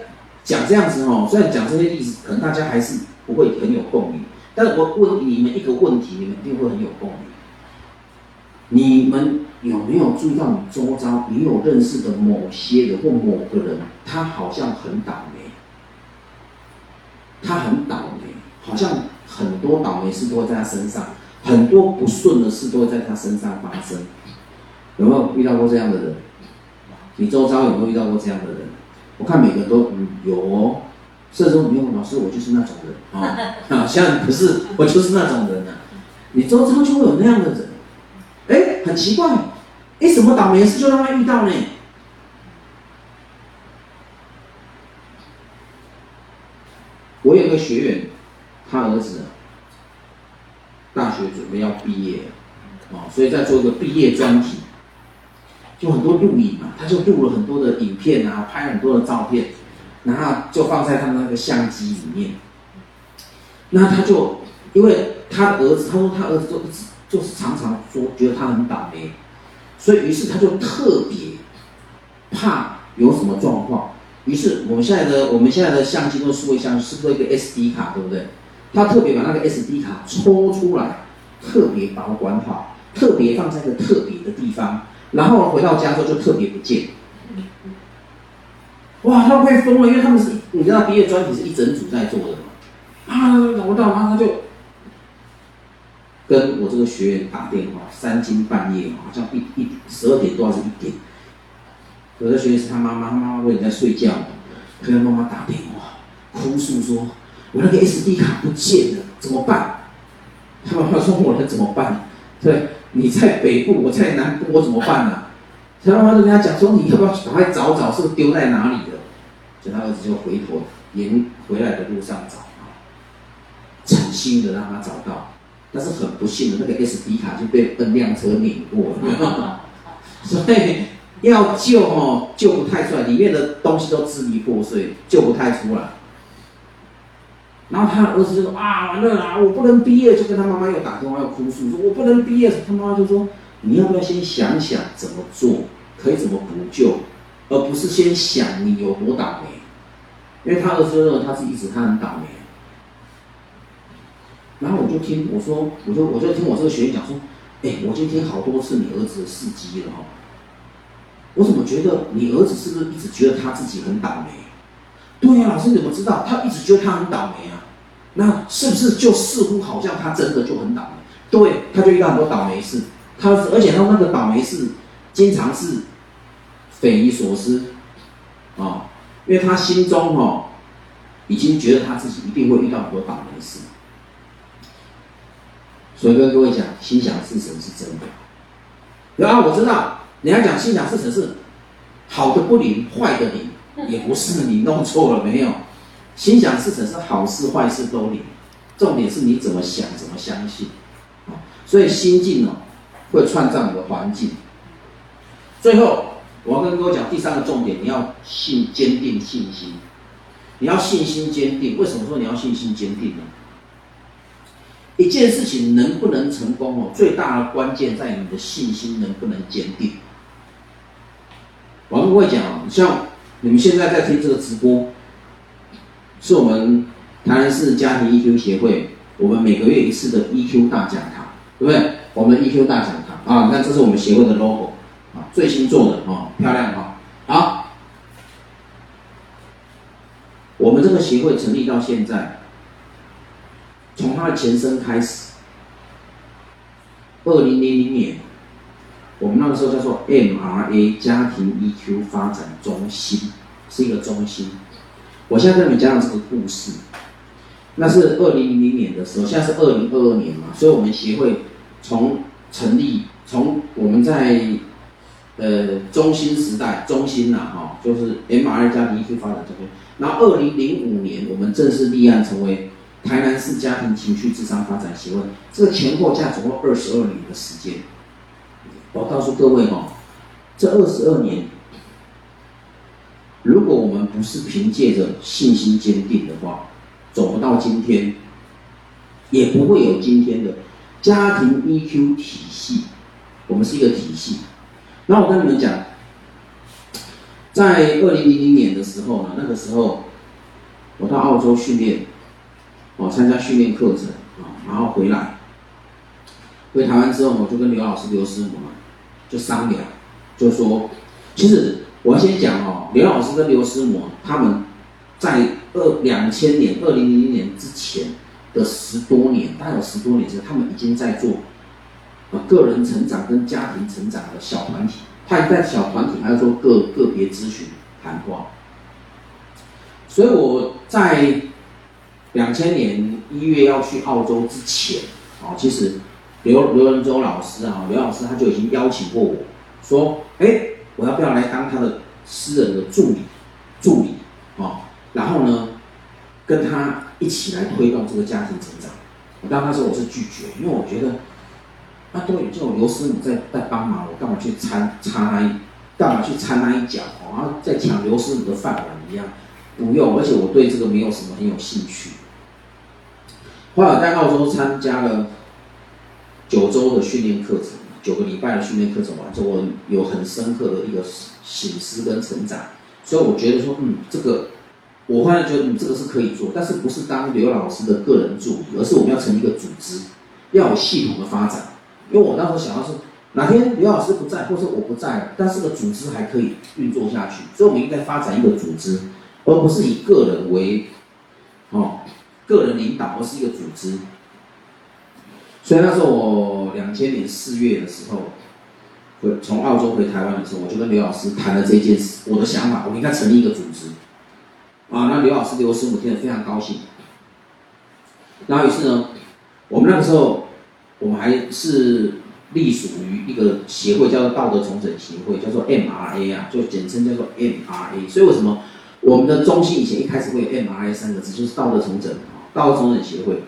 这样子哦，虽然讲这些例子，可能大家还是不会很有共鸣。但是我问你们一个问题，你们一定会很有共鸣。你们有没有注意到，你周遭你有认识的某些人或某个人，他好像很倒霉，他很倒霉，好像很多倒霉事都会在他身上，很多不顺的事都会在他身上发生。有没有遇到过这样的人？你周遭有没有遇到过这样的人？我看每个人都嗯有哦。所以说，没有老师，我就是那种人啊，好像不是，我就是那种人啊。你周遭就会有那样的人，哎，很奇怪，哎，什么倒霉事就让他遇到呢？我有个学员，他儿子大学准备要毕业啊，所以在做一个毕业专题，就很多录影嘛，他就录了很多的影片啊，拍很多的照片。然后就放在他们那个相机里面，那他就因为他的儿子，他说他儿子就就是常常说觉得他很倒霉，所以于是他就特别怕有什么状况，于是我们现在的我们现在的相机都数位相是不是一个 SD 卡，对不对？他特别把那个 SD 卡抽出来，特别保管好，特别放在一个特别的地方，然后我回到家之后就特别不见。哇，他们快疯了，因为他们是，你知道毕业专题是一整组在做的嘛？啊，找不到，然后他就跟我这个学员打电话，三更半夜，好像一一十二点多还是一点。有的学员是他妈妈，他妈妈问你在睡觉，跟他妈妈打电话，哭诉说：“我那个 SD 卡不见了，怎么办？”他妈妈说：“我能怎么办？对，你在北部，我在南部，我怎么办呢、啊？”他妈妈就跟他讲说：“你要不要赶快找找，是不是丢在哪里的？”所以他儿子就回头沿回来的路上找啊，诚心的让他找到，但是很不幸的，那个 SD 卡就被奔辆车碾过了，所以要救哦，救不太出来，里面的东西都支离破碎，救不太出来。然后他儿子就说：“啊，完了啦，我不能毕业。”就跟他妈妈又打电话要哭诉，说：“我不能毕业。”他妈妈就说。你要不要先想想怎么做，可以怎么补救，而不是先想你有多倒霉，因为他儿子认为他是一直他很倒霉。然后我就听我说，我就我就听我这个学员讲说，哎，我今天好多次你儿子的事迹了哈，我怎么觉得你儿子是不是一直觉得他自己很倒霉？对呀，老师你怎么知道？他一直觉得他很倒霉啊，那是不是就似乎好像他真的就很倒霉？对，他就遇到很多倒霉事。他而且他那个倒霉事，经常是匪夷所思，啊、哦，因为他心中哦，已经觉得他自己一定会遇到很多倒霉事，所以跟各位讲，心想事成是真的。然后我知道，你要讲心想事成是好的不灵，坏的灵，也不是你弄错了没有，心想事成是好事坏事都灵，重点是你怎么想，怎么相信，啊、所以心境哦。会创造你的环境，最后，我要跟各位讲第三个重点，你要信坚定信心，你要信心坚定。为什么说你要信心坚定呢？一件事情能不能成功哦，最大的关键在你的信心能不能坚定。我跟各位讲，像你们现在在听这个直播，是我们台南市家庭 EQ 协会，我们每个月一次的 EQ 大讲堂，对不对？我们 EQ 大讲堂啊，你看这是我们协会的 logo 啊，最新做的啊，漂亮哈。好，我们这个协会成立到现在。从它的前身开始，二零零零年，我们那个时候叫做 MRA 家庭 EQ 发展中心，是一个中心。我现在跟你们讲讲这个故事，那是二零零零年的时候，现在是二零二二年嘛，所以我们协会从成立，从我们在呃中心时代，中心呐哈，就是 MRA 家庭 EQ 发展中心，然后二零零五年我们正式立案成为。台南市家庭情绪智商发展协会，这个前后加总共二十二年的时间。我告诉各位哦，这二十二年，如果我们不是凭借着信心坚定的话，走不到今天，也不会有今天的家庭 EQ 体系。我们是一个体系。那我跟你们讲，在二零零零年的时候呢，那个时候我到澳洲训练。我参加训练课程啊，然后回来，回台湾之后，我就跟刘老师、刘师傅嘛，就商量，就说，其实我先讲哦，刘老师跟刘师母他们在二两千年、二零零零年之前的十多年，大概有十多年时，他们已经在做啊个人成长跟家庭成长的小团体，他也在小团体还要做个个别咨询谈话，所以我在。两千年一月要去澳洲之前，啊，其实刘刘仁洲老师啊，刘老师他就已经邀请过我，说，哎，我要不要来当他的私人的助理，助理，啊，然后呢，跟他一起来推动这个家庭成长。我当时我是拒绝，因为我觉得，那都有这种刘师母在在帮忙，我干嘛去参插那一，干嘛去掺那一脚，然后在抢刘师母的饭碗一样。不用，而且我对这个没有什么很有兴趣。后来在澳洲参加了九周的训练课程，九个礼拜的训练课程完之后，我有很深刻的一个醒思跟成长。所以我觉得说，嗯，这个我后来觉得，嗯，这个是可以做，但是不是当刘老师的个人助理，而是我们要成立一个组织，要有系统的发展。因为我那时候想要是哪天刘老师不在，或是我不在，但是个组织还可以运作下去，所以我们应该发展一个组织。而不是以个人为，哦，个人领导，而是一个组织。所以那时候我两千年四月的时候，回从澳洲回台湾的时候，我就跟刘老师谈了这件事，我的想法，我应该成立一个组织。啊，那刘老师、刘师母听得非常高兴。然后于是呢，我们那个时候，我们还是隶属于一个协会，叫做道德重整协会，叫做 MRA 啊，就简称叫做 MRA。所以为什么？我们的中心以前一开始会有 MRA 三个字，就是道德重整，道德重整协会。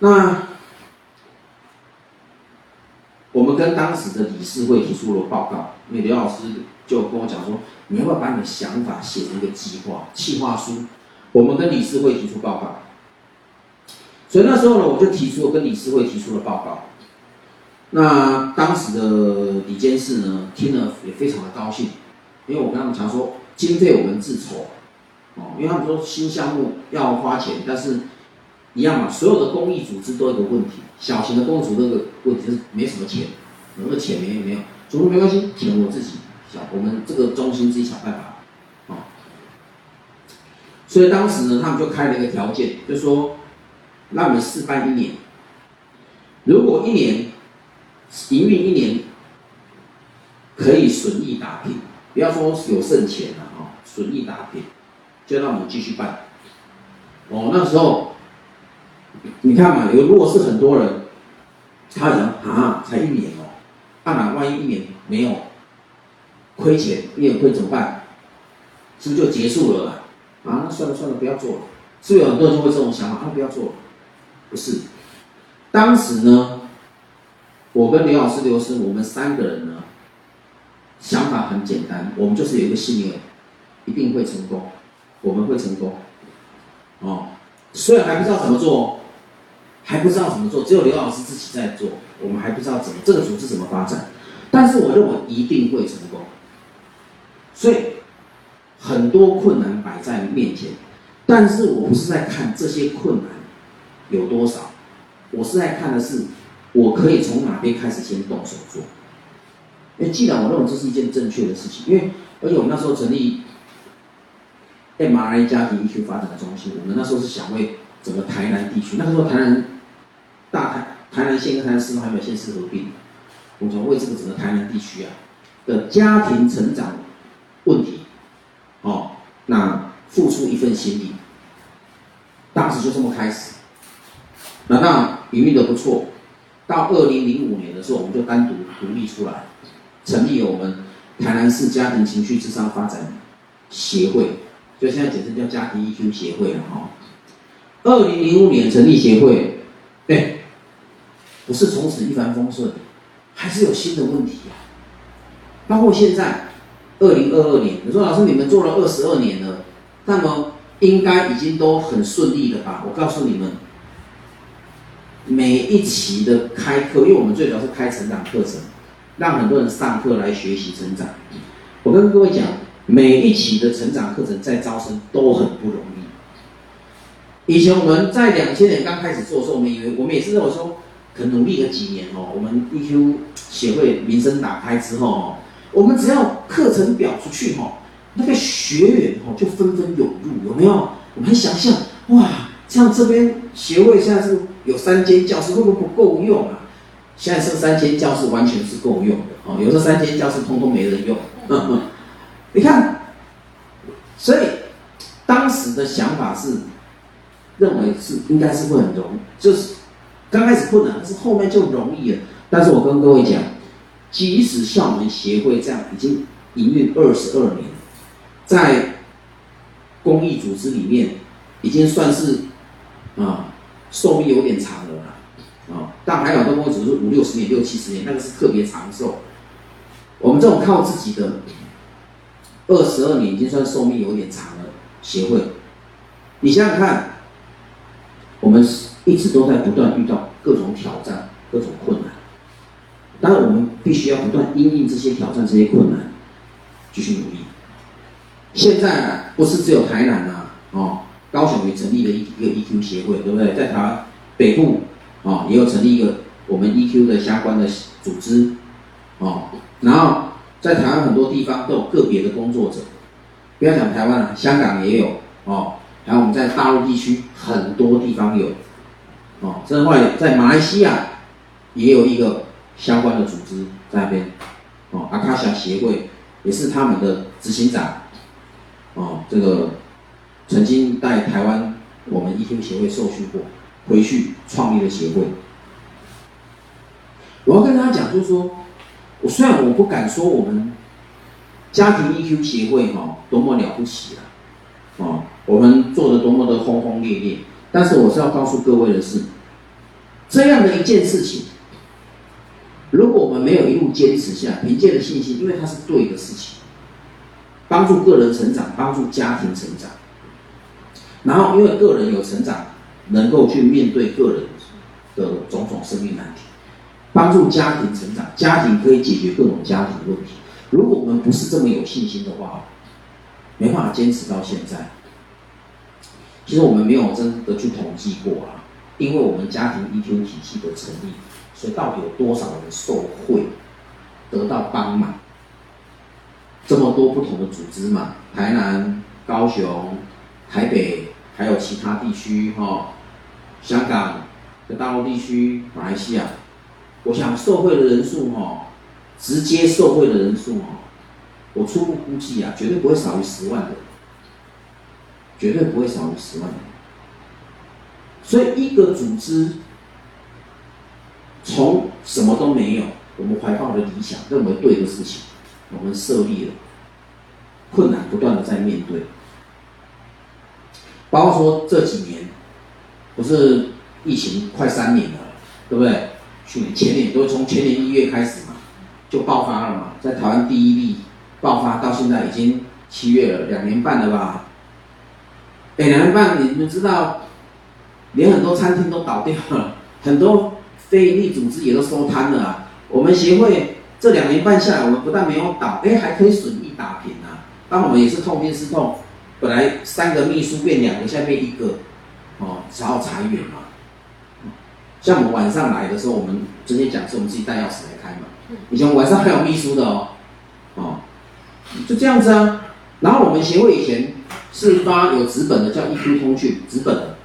那我们跟当时的理事会提出了报告，因为刘老师就跟我讲说，你要不要把你的想法写成一个计划、企划书？我们跟理事会提出报告。所以那时候呢，我就提出了跟理事会提出了报告。那当时的理监事呢，听了也非常的高兴，因为我跟他们讲说。经费我们自筹，哦，因为他们说新项目要花钱，但是一样嘛，所有的公益组织都有个问题，小型的公益组织这个问题是没什么钱，那个钱没没有，组织没关系，钱我自己想，我们这个中心自己想办法，哦，所以当时呢，他们就开了一个条件，就说让我们试办一年，如果一年营运一年可以损益打平。不要说有剩钱了啊，损益打平，就让我们继续办。哦，那时候你看嘛，有如果是很多人，他想啊，才一年哦，那、啊、万一一年没有亏钱，一年亏怎么办？是不是就结束了啦？啊，那算了算了，不要做了。是不是有很多人就会这种想法？啊，不要做了。不是，当时呢，我跟刘老师、刘师，我们三个人呢。想法很简单，我们就是有一个信念，一定会成功，我们会成功。哦，虽然还不知道怎么做，还不知道怎么做，只有刘老师自己在做，我们还不知道怎么这个组织怎么发展，但是我认为一定会成功。所以很多困难摆在面前，但是我不是在看这些困难有多少，我是在看的是我可以从哪边开始先动手做。因为既然我认为这是一件正确的事情，因为而且我们那时候成立 MRI 家庭 EQ 发展的中心，我们那时候是想为整个台南地区，那个时候台南大台台南县跟台南市都还没有县市合并，我们为这个整个台南地区啊的家庭成长问题，哦，那付出一份心力，当时就这么开始，那那营运的不错，到二零零五年的时候，我们就单独独立出来。成立了我们台南市家庭情绪智商发展协会，就现在简称叫家庭 EQ 协会了哈。二零零五年成立协会，哎，不是从此一帆风顺，还是有新的问题啊。包括现在二零二二年，你说老师你们做了二十二年了，那么应该已经都很顺利了吧？我告诉你们，每一期的开课，因为我们最主要是开成长课程。让很多人上课来学习成长。我跟各位讲，每一期的成长课程在招生都很不容易。以前我们在两千年刚开始做的时候，我们以为我们也是认为说，可努力个几年哦，我们 EQ 协会名声打开之后哦，我们只要课程表出去哦，那个学员哦就纷纷涌入，有没有？我们想象哇，像这边协会现在是有三间教室，会不会不够用啊？现在剩三间教室完全是够用的哦，有这三间教室通通没人用。呵 呵你看，所以当时的想法是认为是应该是会很容，就是刚开始困难，但是后面就容易了。但是我跟各位讲，即使像我们协会这样已经营运二十二年，在公益组织里面已经算是啊寿命有点长了。啊，但还有很多公司只是五六十年、六七十年，那个是特别长寿。我们这种靠自己的二十二年已经算寿命有点长了。协会，你想想看，我们一直都在不断遇到各种挑战、各种困难，当然我们必须要不断因应这些挑战、这些困难，继续努力。现在，不是只有台南啊，哦，高雄也成立了一一个 EQ 协会，对不对？在台湾北部。哦，也有成立一个我们 EQ 的相关的组织，哦，然后在台湾很多地方都有个别的工作者，不要讲台湾了，香港也有，哦，还有我们在大陆地区很多地方有，哦，另外在马来西亚也有一个相关的组织在那边，哦，阿卡夏协会也是他们的执行长，哦，这个曾经在台湾我们 EQ 协会受训过。回去创立了协会，我要跟大家讲，就是说，我虽然我不敢说我们家庭 EQ 协会哈多么了不起啊，哦，我们做的多么的轰轰烈烈，但是我是要告诉各位的是，这样的一件事情，如果我们没有一路坚持下，凭借着信心，因为它是对的事情，帮助个人成长，帮助家庭成长，然后因为个人有成长。能够去面对个人的种种生命难题，帮助家庭成长，家庭可以解决各种家庭问题。如果我们不是这么有信心的话，没办法坚持到现在。其实我们没有真的去统计过啊，因为我们家庭 EQ 体系的成立，所以到底有多少人受惠，得到帮忙？这么多不同的组织嘛，台南、高雄、台北，还有其他地区哈。香港、在大陆地区、马来西亚，我想受惠的人数哈，直接受惠的人数哈，我初步估计啊，绝对不会少于十万的，绝对不会少于十万人。所以一个组织从什么都没有，我们怀抱的理想，认为对的事情，我们设立了，困难不断的在面对，包括说这几年。不是疫情快三年了，对不对？去年前年都从前年一月开始嘛，就爆发了嘛，在台湾第一例爆发到现在已经七月了，两年半了吧？哎，两年半，你们知道，连很多餐厅都倒掉了，很多非营利组织也都收摊了啊。我们协会这两年半下来，我们不但没有倒，哎，还可以损益打平啊。当我们也是痛定思痛，本来三个秘书变两个，现在变一个，哦，只好裁员嘛。像我们晚上来的时候，我们直接讲说我们自己带钥匙来开嘛。以前晚上还有秘书的哦，哦，就这样子啊。然后我们协会以前。是发有纸本的，叫 EQ 通讯纸本的，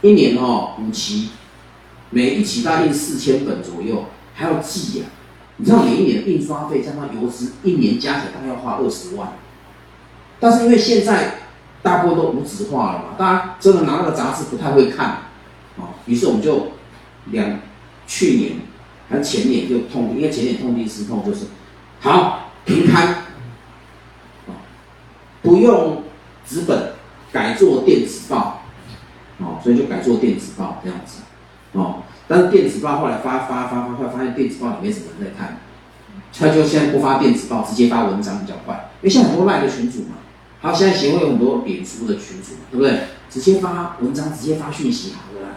一年哦五期，每一期大概四千本左右，还要寄呀、啊。你知道每一年的印刷费加上邮资，一年加起来大概要花二十万。但是因为现在大部分都无纸化了嘛，大家真的拿那个杂志不太会看，啊，于是我们就两去年还是前年就痛，因为前年痛定思痛就是好平摊，啊，不用。纸本改做电子报，哦，所以就改做电子报这样子，哦，但是电子报后来发发发发发，发现电子报里没什么人在看，他就现在不发电子报，直接发文章比较快，因为现在很多赖的群组嘛，好，现在协会有很多脸书的群组，对不对？直接发文章，直接发讯息，好了啦，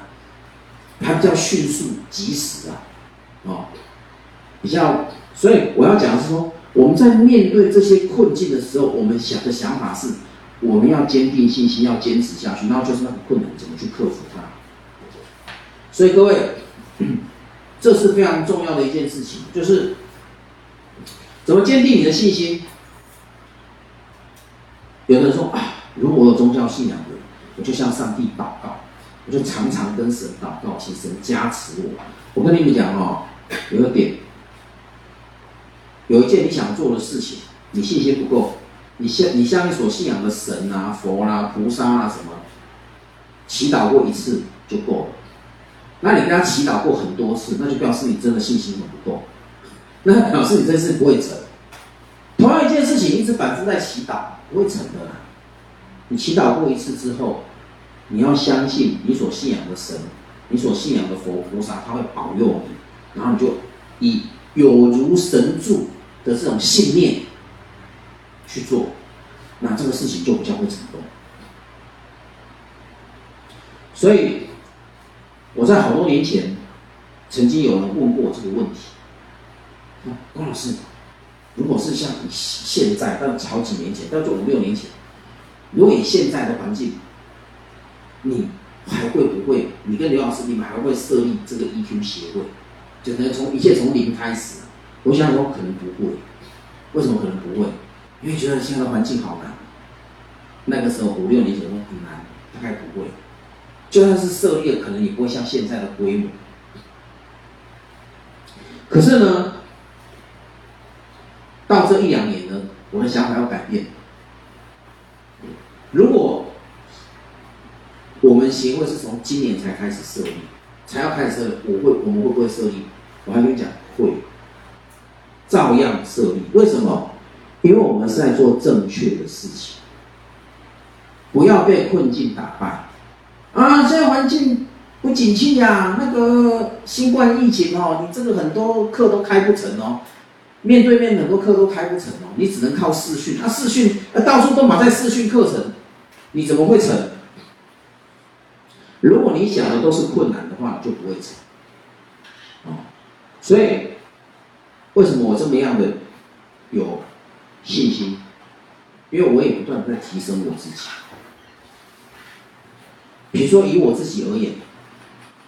还比较迅速及时啊，哦，比较，所以我要讲的是说，我们在面对这些困境的时候，我们想的想法是。我们要坚定信心，要坚持下去，然后就是那个困难怎么去克服它。所以各位，这是非常重要的一件事情，就是怎么坚定你的信心。有人说啊，如果我有宗教信仰的，我就向上帝祷告，我就常常跟神祷告，请神加持我。我跟你们讲哦，有个点，有一件你想做的事情，你信心不够。你像你像你所信仰的神啊、佛啦、啊、菩萨啊什么，祈祷过一次就够了。那你跟他祈祷过很多次，那就表示你真的信心很不够。那表示你这次不会成。同样一件事情，一直反复在祈祷，不会成的啦。你祈祷过一次之后，你要相信你所信仰的神、你所信仰的佛菩萨，他会保佑你，然后你就以有如神助的这种信念。去做，那这个事情就比较会成功。所以我在好多年前，曾经有人问过我这个问题。关老师，如果是像你现在，到好几年前，到就五六年前，如果以现在的环境，你还会不会？你跟刘老师，你们还会设立这个 EQ 协会？就能从一切从零开始？我想说可能不会。为什么可能不会？因为觉得现在的环境好难，那个时候五六年前都很难，大概不会。就算是设立了，可能也不会像现在的规模。可是呢，到这一两年呢，我的想法要改变。如果我们协会是从今年才开始设立，才要开始设立，我会我们会不会设立？我还跟你讲，会，照样设立。为什么？因为我们是在做正确的事情，不要被困境打败。啊，现在环境不景气呀，那个新冠疫情哦，你这个很多课都开不成哦，面对面很多课都开不成哦，你只能靠视讯。那视讯，到处都马在视讯课程，你怎么会成？如果你想的都是困难的话，就不会成。哦，所以为什么我这么样的有？信心，因为我也不断在提升我自己。比如说以我自己而言，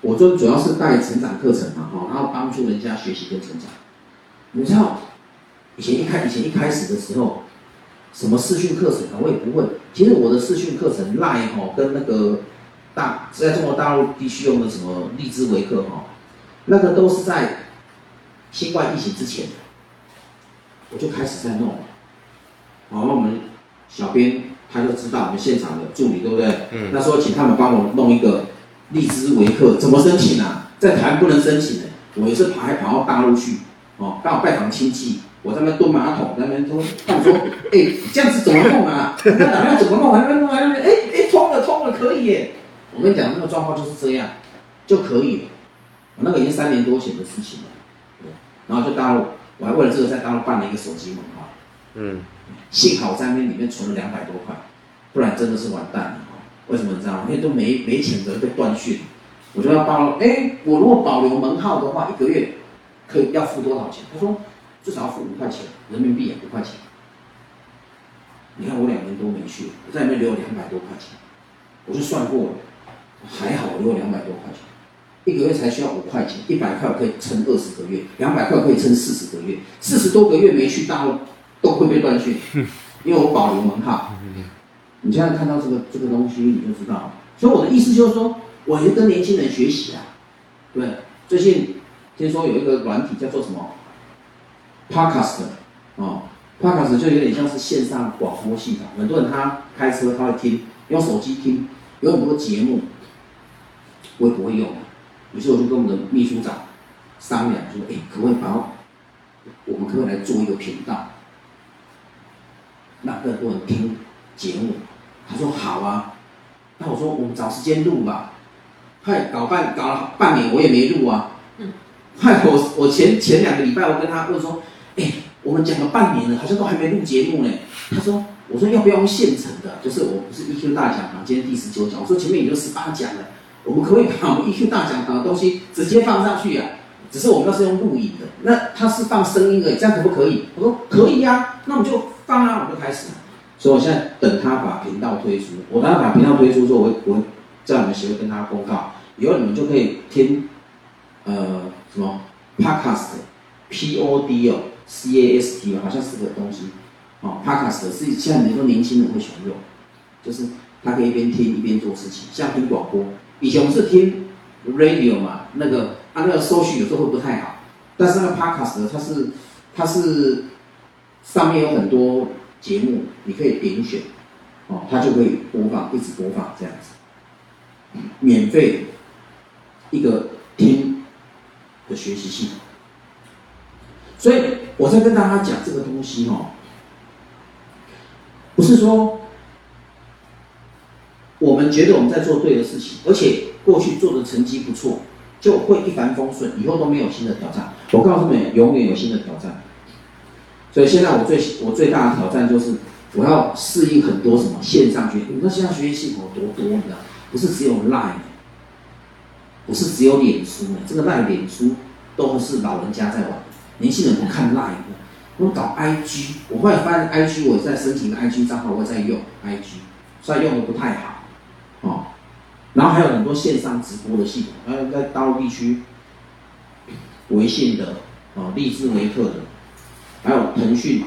我就主要是带成长课程嘛，哈，然后帮助人家学习跟成长。你知道，以前一开以前一开始的时候，什么视讯课程啊，我也不会。其实我的视讯课程 Line 哈，跟那个大在中国大陆地区用的什么荔枝维克哈，那个都是在新冠疫情之前，我就开始在弄。好，那我们小编他就知道我们现场的助理对不对？嗯。他说请他们帮我弄一个荔枝维客，怎么申请啊？在台湾不能申请的。我也是跑还跑到大陆去，哦，刚好拜访亲戚，我在那边蹲马桶，在那边说，他们说，哎、欸，这样子怎么弄啊？那哪边怎么弄？还那边弄，还那边，哎哎，通了通了，可以耶！我跟你讲，那个状况就是这样，就可以了。我那个已经三年多前的事情了，对。然后就大陆我还为了这个在大陆办了一个手机门号。嗯，幸好我在那里面存了两百多块，不然真的是完蛋了。为什么你知道吗？因为都没没钱的被断讯，我就要报。哎，我如果保留门号的话，一个月可以要付多少钱？他说至少要付五块钱人民币啊，五块钱。你看我两年多没去，我在里面留了两百多块钱，我就算过了，还好我留了两百多块钱，一个月才需要五块钱，一百块我可以撑二十个月，两百块可以撑四十个月，四十多个月没去大陆都会被断讯，因为我保留门号。你现在看到这个这个东西，你就知道。所以我的意思就是说，我也跟年轻人学习啊。对，最近听说有一个软体叫做什么，Podcast 哦，Podcast 就有点像是线上广播系统。很多人他开车他会听，用手机听，有很多节目，我也不会用。于是我就跟我们的秘书长商量说，哎，可不可以把我们可不可以来做一个频道，让更多人听节目？他说好啊，那我说我们找时间录吧。快，搞半搞了半年，我也没录啊。嗯。嗨，我我前前两个礼拜我跟他问说，哎，我们讲了半年了，好像都还没录节目呢。他说，我说要不要用现成的？就是我不是 EQ 大讲堂，今天第十九讲，我说前面已经十八讲了，我们可不可以把我们 EQ 大讲堂的东西直接放上去啊？只是我们那是用录影的，那他是放声音而已，这样可不可以？我说可以呀、那我们就放啊，我们就开始。所以我现在等他把频道推出，我等他把频道推出之后，我我在我们协会跟他公告，以后你们就可以听，呃，什么 podcast，P O D 哦，C A S T 好像是个东西，哦，podcast 是现在很多年轻人会喜欢用，就是他可以一边听一边做事情，像听广播，以前我们是听 radio 嘛，那个啊那个收讯有时候会不太好，但是那个 podcast 它是它是上面有很多。节目你可以点选，哦，它就会播放，一直播放这样子，免费一个听的学习系统。所以我在跟大家讲这个东西哦，不是说我们觉得我们在做对的事情，而且过去做的成绩不错，就会一帆风顺，以后都没有新的挑战。我告诉你们，永远有新的挑战。所以现在我最我最大的挑战就是，我要适应很多什么线上学习。你说线上学习系统有多多，你知道？不是只有 Line，不是只有脸书，这个 Line、脸书都是老人家在玩，年轻人不看 Line。我搞 IG，我后来发现 IG，我在申请个 IG 账号，我在用 IG，虽然用的不太好，哦。然后还有很多线上直播的系统，还有在大陆地区，微信的，哦，荔枝微课的。还有腾讯，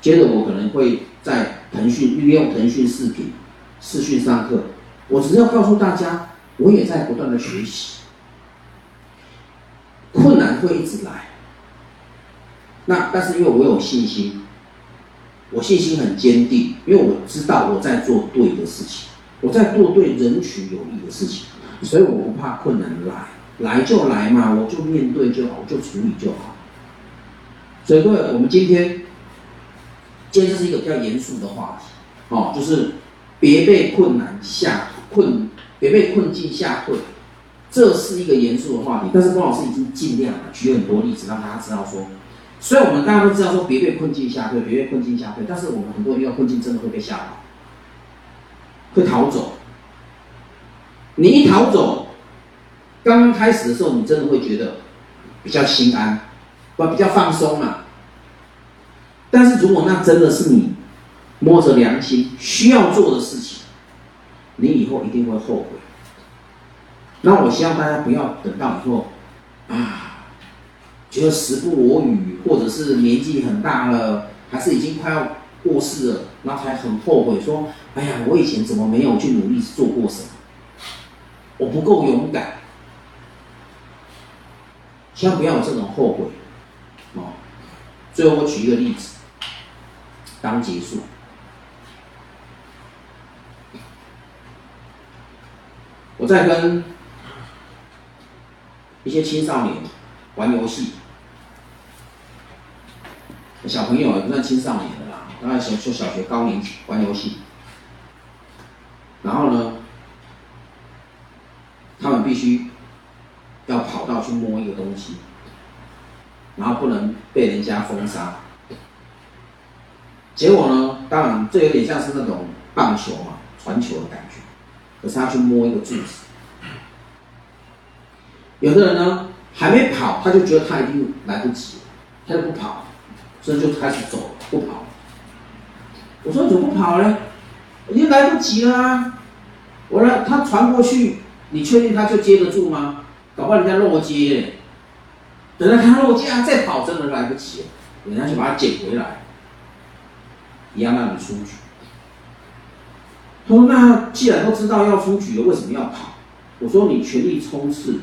接着我可能会在腾讯利用腾讯视频、视讯上课。我只是要告诉大家，我也在不断的学习，困难会一直来。那但是因为我有信心，我信心很坚定，因为我知道我在做对的事情，我在做对人群有益的事情，所以我不怕困难来，来就来嘛，我就面对就好，我就处理就好。所以各位，我们今天，今天这是一个比较严肃的话题，哦，就是别被困难吓困，别被困境吓退，这是一个严肃的话题。但是龚老师已经尽量举很多例子，让大家知道说，所以我们大家都知道说别被困境吓退，别被困境吓退，但是我们很多人遇到困境真的会被吓跑，会逃走。你一逃走，刚刚开始的时候，你真的会觉得比较心安。不比较放松嘛？但是如果那真的是你摸着良心需要做的事情，你以后一定会后悔。那我希望大家不要等到以后啊，觉得时不我与，或者是年纪很大了，还是已经快要过世了，然后才很后悔说：“哎呀，我以前怎么没有去努力做过什么？我不够勇敢。”千万不要有这种后悔。哦，最后我举一个例子，当结束。我在跟一些青少年玩游戏，小朋友也不算青少年了啦，大概小就小学高年级玩游戏，然后呢，他们必须要跑到去摸一个东西。然后不能被人家封杀。结果呢，当然这有点像是那种棒球嘛，传球的感觉，可是他去摸一个柱子。有的人呢还没跑，他就觉得他已经来不及，他就不跑，所以就开始走，不跑。我说你怎么不跑呢？已经来不及了啊！我让他传过去，你确定他就接得住吗？搞不好人家落接，等到他落接啊，再跑真的来不及了，人家就把他捡回来，一样让你出局。他说：“那既然都知道要出局了，为什么要跑？”我说：“你全力冲刺，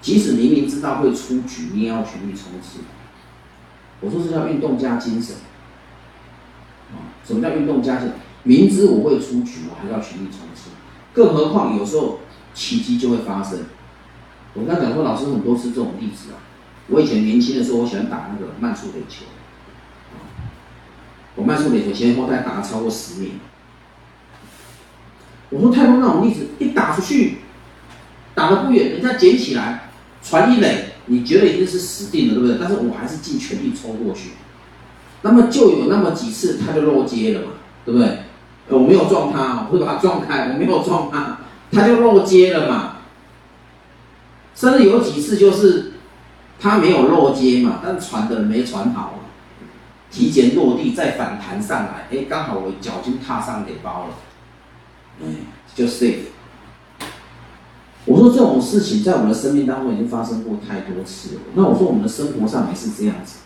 即使明明知道会出局，你也要全力冲刺。”我说：“这叫运动家精神。”啊什么叫运动加精？明知我会出局，我还是要全力冲刺。更何况有时候奇迹就会发生。我刚才讲说，老师很多次这种例子啊。我以前年轻的时候，我喜欢打那个慢速垒球。我慢速垒球前后大概打超过十年。我说太多那种例子，一打出去，打得不远，人家捡起来传一垒，你觉得一定是死定了，对不对？但是我还是尽全力冲过去。那么就有那么几次，他就落接了嘛，对不对？我没有撞他，我会把他撞开，我没有撞他，他就落接了嘛。甚至有几次就是他没有落接嘛，但传的没传好，提前落地再反弹上来，哎，刚好我脚就踏上给包了，哎，就 safe。我说这种事情在我们的生命当中已经发生过太多次了。那我说我们的生活上也是这样子，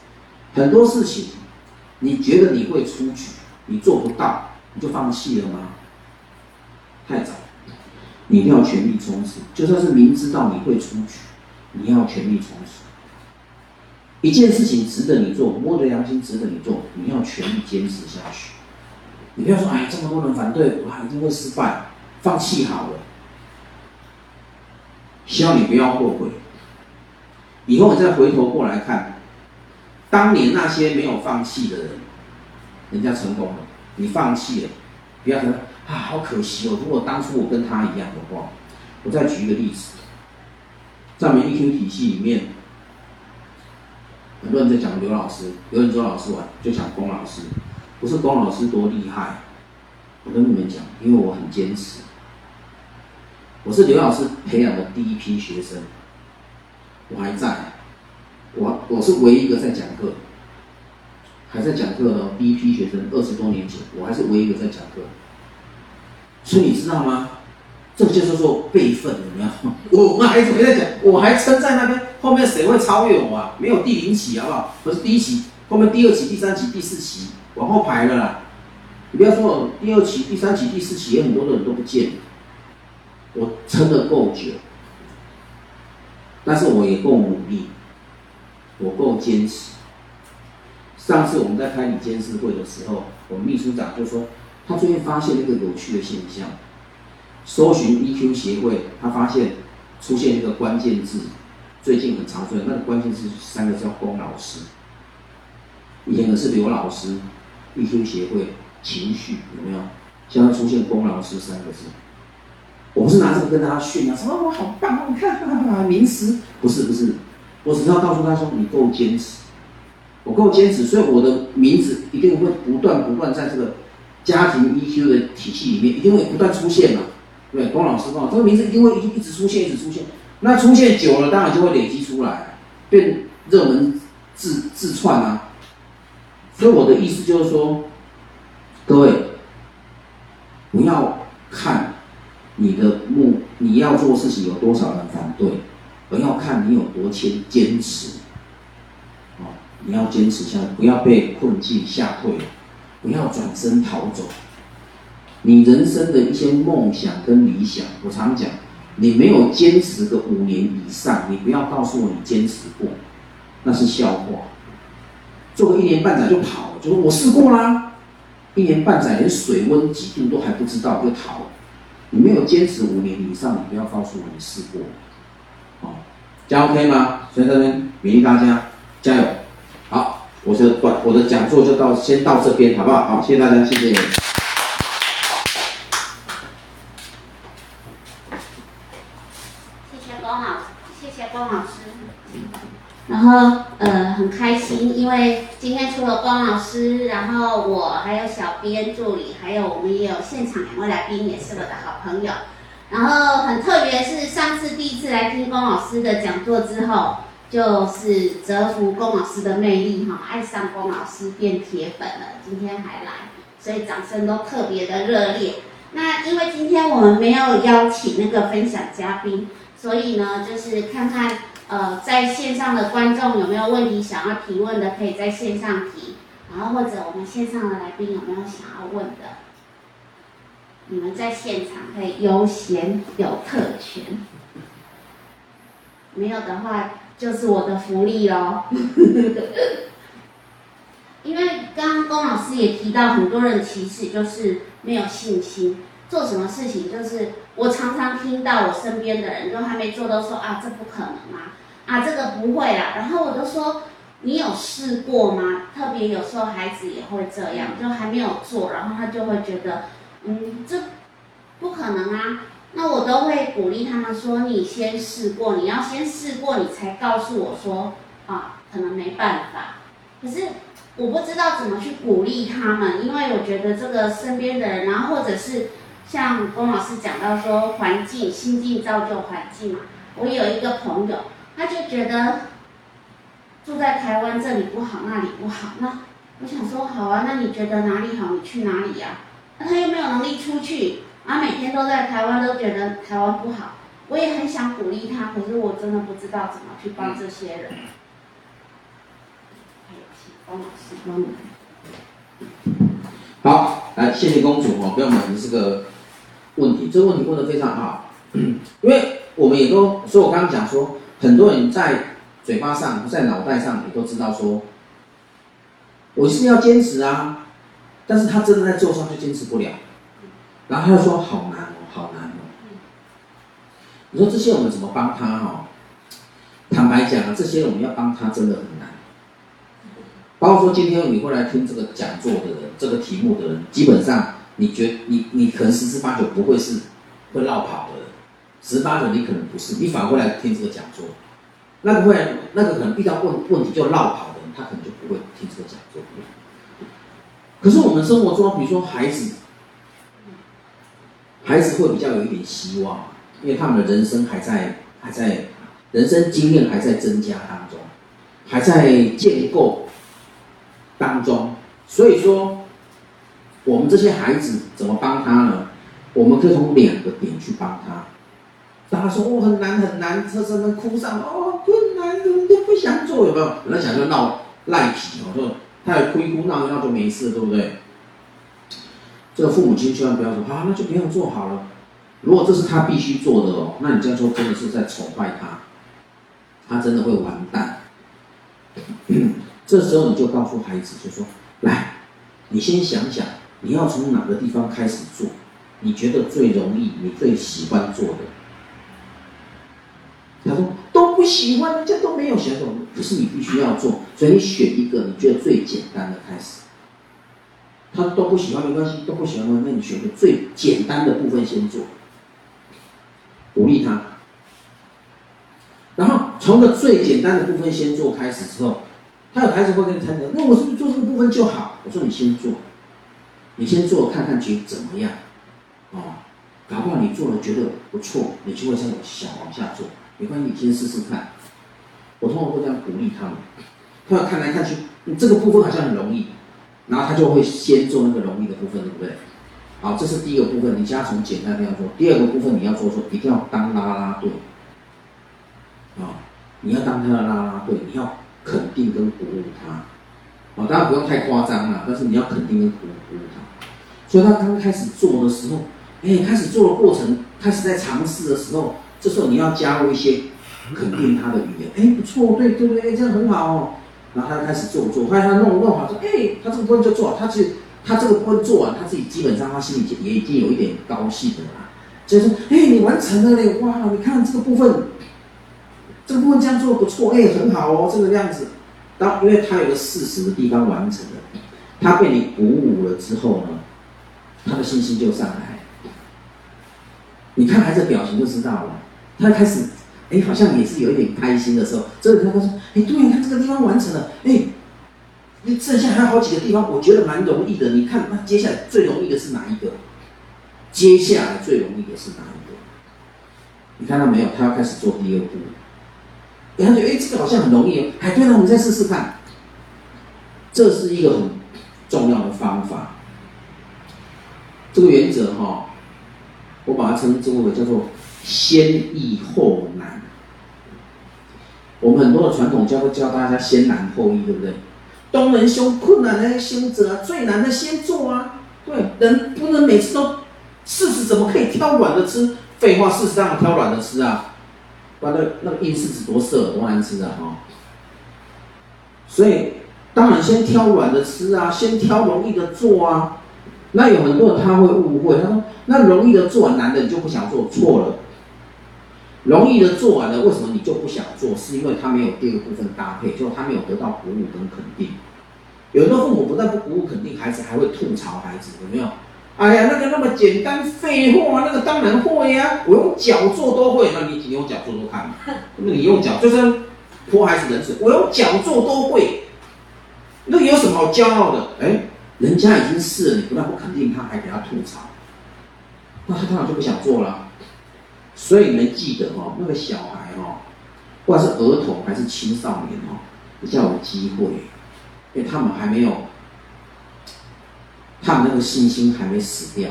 很多事情。你觉得你会出局，你做不到，你就放弃了吗？太早，你一定要全力冲刺。就算是明知道你会出局，你要全力冲刺。一件事情值得你做，摸着良心值得你做，你要全力坚持下去。你不要说，哎，这么多人反对，哇，一定会失败，放弃好了。希望你不要后悔，以后你再回头过来看。当年那些没有放弃的人，人家成功了，你放弃了，不要说啊，好可惜哦。如果当初我跟他一样的话，我再举一个例子，在我们 EQ 体系里面，很多人在讲刘老师，刘仁洲老师玩，就讲龚老师，不是龚老师多厉害，我跟你们讲，因为我很坚持，我是刘老师培养的第一批学生，我还在。我我是唯一一个在讲课，还在讲课的第一批学生，二十多年前，我还是唯一一个在讲课。所以你知道吗？这个就是说辈分，有没有？我还怎么在讲？我还撑在那边，后面谁会超越我啊？没有第零期，好不好？不是第一期，后面第二期、第三期、第四期往后排了啦。你不要说第二期、第三期、第四期，也很多的人都不见了。我撑得够久，但是我也够努力。我够坚持。上次我们在开理监事会的时候，我们秘书长就说，他最近发现一个有趣的现象，搜寻 EQ 协会，他发现出现一个关键字，最近很常出现，那个关键字三个字叫龚老师，以前的是刘老师，EQ 协会情绪有没有？现在出现龚老师三个字，我不是拿这个跟大家炫啊，什么我好棒，你看名师，不是不是。我只是要告诉他说：“你够坚持，我够坚持，所以我的名字一定会不断不断在这个家庭 EQ 的体系里面，一定会不断出现嘛。对，龚老师讲，这个名字一定会一一直出现，一直出现。那出现久了，当然就会累积出来，变热门自自串啊。所以我的意思就是说，各位不要看你的目，你要做事情有多少人反对。”而要看你有多坚坚持，哦，你要坚持下来，不要被困境吓退，不要转身逃走。你人生的一些梦想跟理想，我常讲，你没有坚持个五年以上，你不要告诉我你坚持过，那是笑话。做个一年半载就跑，就说我试过啦，一年半载连水温几度都还不知道就逃，你没有坚持五年以上，你不要告诉我你试过。这样 OK 吗？所以这边勉励大家加油。好，我的短我的讲座就到先到这边，好不好？好，谢谢大家，谢谢。谢谢龚老，谢谢龚老师。然后呃很开心，因为今天除了光老师，然后我还有小编助理，还有我们也有现场两位来宾，也是我的好朋友。然后很特别是上次第一次来听龚老师的讲座之后，就是折服龚老师的魅力哈，爱上龚老师变铁粉了，今天还来，所以掌声都特别的热烈。那因为今天我们没有邀请那个分享嘉宾，所以呢，就是看看呃在线上的观众有没有问题想要提问的，可以在线上提，然后或者我们线上的来宾有没有想要问的？你们在现场可以悠闲有特权，没有的话就是我的福利喽。因为刚刚龚老师也提到，很多人其实就是没有信心，做什么事情就是我常常听到我身边的人都还没做都说啊，这不可能啊，啊这个不会啊，然后我都说你有试过吗？特别有时候孩子也会这样，就还没有做，然后他就会觉得。嗯，这不可能啊！那我都会鼓励他们说：“你先试过，你要先试过，你才告诉我说啊，可能没办法。”可是我不知道怎么去鼓励他们，因为我觉得这个身边的人，然后或者是像龚老师讲到说，环境心境造就环境嘛。我有一个朋友，他就觉得住在台湾这里不好，那里不好。那我想说，好啊，那你觉得哪里好？你去哪里呀？那他又没有能力出去，啊，每天都在台湾，都觉得台湾不好。我也很想鼓励他，可是我真的不知道怎么去帮这些人。好，来，谢谢公主哦，不要满意这个问题，这个问题问得非常好，因为我们也都，所以我刚刚讲说，很多人在嘴巴上、在脑袋上也都知道说，我是要坚持啊。但是他真的在做上就坚持不了，然后他又说好难哦，好难哦。你说这些我们怎么帮他哦？坦白讲啊，这些我们要帮他真的很难。包括说今天你会来听这个讲座的人，这个题目的人，基本上你觉你你可能十之八九不会是会落跑的人，十八九你可能不是，你反过来听这个讲座。那个会那个可能遇到问问题就落跑的人，他可能就不会听这个讲座。可是我们生活中，比如说孩子，孩子会比较有一点希望，因为他们的人生还在还在，人生经验还在增加当中，还在建构当中。所以说，我们这些孩子怎么帮他呢？我们可以从两个点去帮他。大家说哦，很难很难，这真的哭上哦，困难，怎么都不想做，有没有？本来想就闹赖皮哦，说。他也哭一哭闹一闹就没事，对不对？这个父母亲千万不要说啊，那就不用做好了。如果这是他必须做的哦，那你这样说真的是在宠坏他，他真的会完蛋。这时候你就告诉孩子，就说：来，你先想想，你要从哪个地方开始做？你觉得最容易，你最喜欢做的？他说都。不喜欢，人家都没有选懂，可是你必须要做，所以你选一个你觉得最简单的开始。他都不喜欢没关系，都不喜欢，那你选个最简单的部分先做，鼓励他。然后从个最简单的部分先做开始之后，他有孩子会跟你谈谈，那我是不是做这个部分就好？我说你先做，你先做看看觉得怎么样？哦，搞不好你做了觉得不错，你就会再想往下做。没关系，你先试试看。我通常会这样鼓励他们。他们看来看去，你这个部分好像很容易，然后他就会先做那个容易的部分，对不对？好，这是第一个部分，你先从简单的要做。第二个部分你要做说，一定要当啦啦队。啊，你要当他的啦啦队，你要肯定跟鼓舞他。啊，当然不用太夸张了，但是你要肯定跟鼓舞鼓舞他。所以他刚开始做的时候，哎，开始做的过程，开始在尝试的时候。这时候你要加入一些肯定他的语言，哎，不错，对对对，哎，这样很好哦。然后他开始做做，后来他弄弄好，说，哎，他这个部分就做好，他其实他这个部分做完，他自己基本上他心里也已经有一点高兴的啦。就是说，哎，你完成了嘞，哇，你看这个部分，这个部分这样做不错，哎，很好哦，这个样子。当因为他有个事实的地方完成了，他被你鼓舞了之后呢，他的信心就上来。你看孩子表情就知道了。他开始哎，好像也是有一点开心的时候。这个他说，哎，对，你看这个地方完成了，哎，你剩下还有好几个地方，我觉得蛮容易的。你看，那接下来最容易的是哪一个？接下来最容易的是哪一个？你看到没有？他要开始做第二步。哎，他觉得，哎，这个好像很容易哦。哎，对了，我们再试试看。这是一个很重要的方法。这个原则哈、哦，我把它称之为叫做“先易后难”。我们很多的传统教会教大家先难后易，对不对？当人修困难的先做，最难的先做啊。对，人不能每次都柿子怎么可以挑软的吃？废话，柿子当然挑软的吃啊。不然那那个硬柿子多涩多难吃啊！哈。所以当然先挑软的吃啊，先挑容易的做啊。那有很多人他会误会，他说：“那容易的做，难的你就不想做？”错了，容易的做完了，为什么你就不想做？是因为他没有第二个部分搭配，就他没有得到鼓舞跟肯定。有的父母不但不鼓舞肯定孩子，还会吐槽孩子，有没有？哎呀，那个那么简单，废话，那个当然会呀、我用脚做都会。那你你用脚做做看，那你用脚就是泼孩子冷水，我用脚做都会，那有什么好骄傲的？哎。人家已经试了，你不但不肯定他，还给他吐槽，那他当然就不想做了。所以你们记得哦，那个小孩哦，不管是儿童还是青少年哦，比较有机会，因为他们还没有，他们那个信心还没死掉，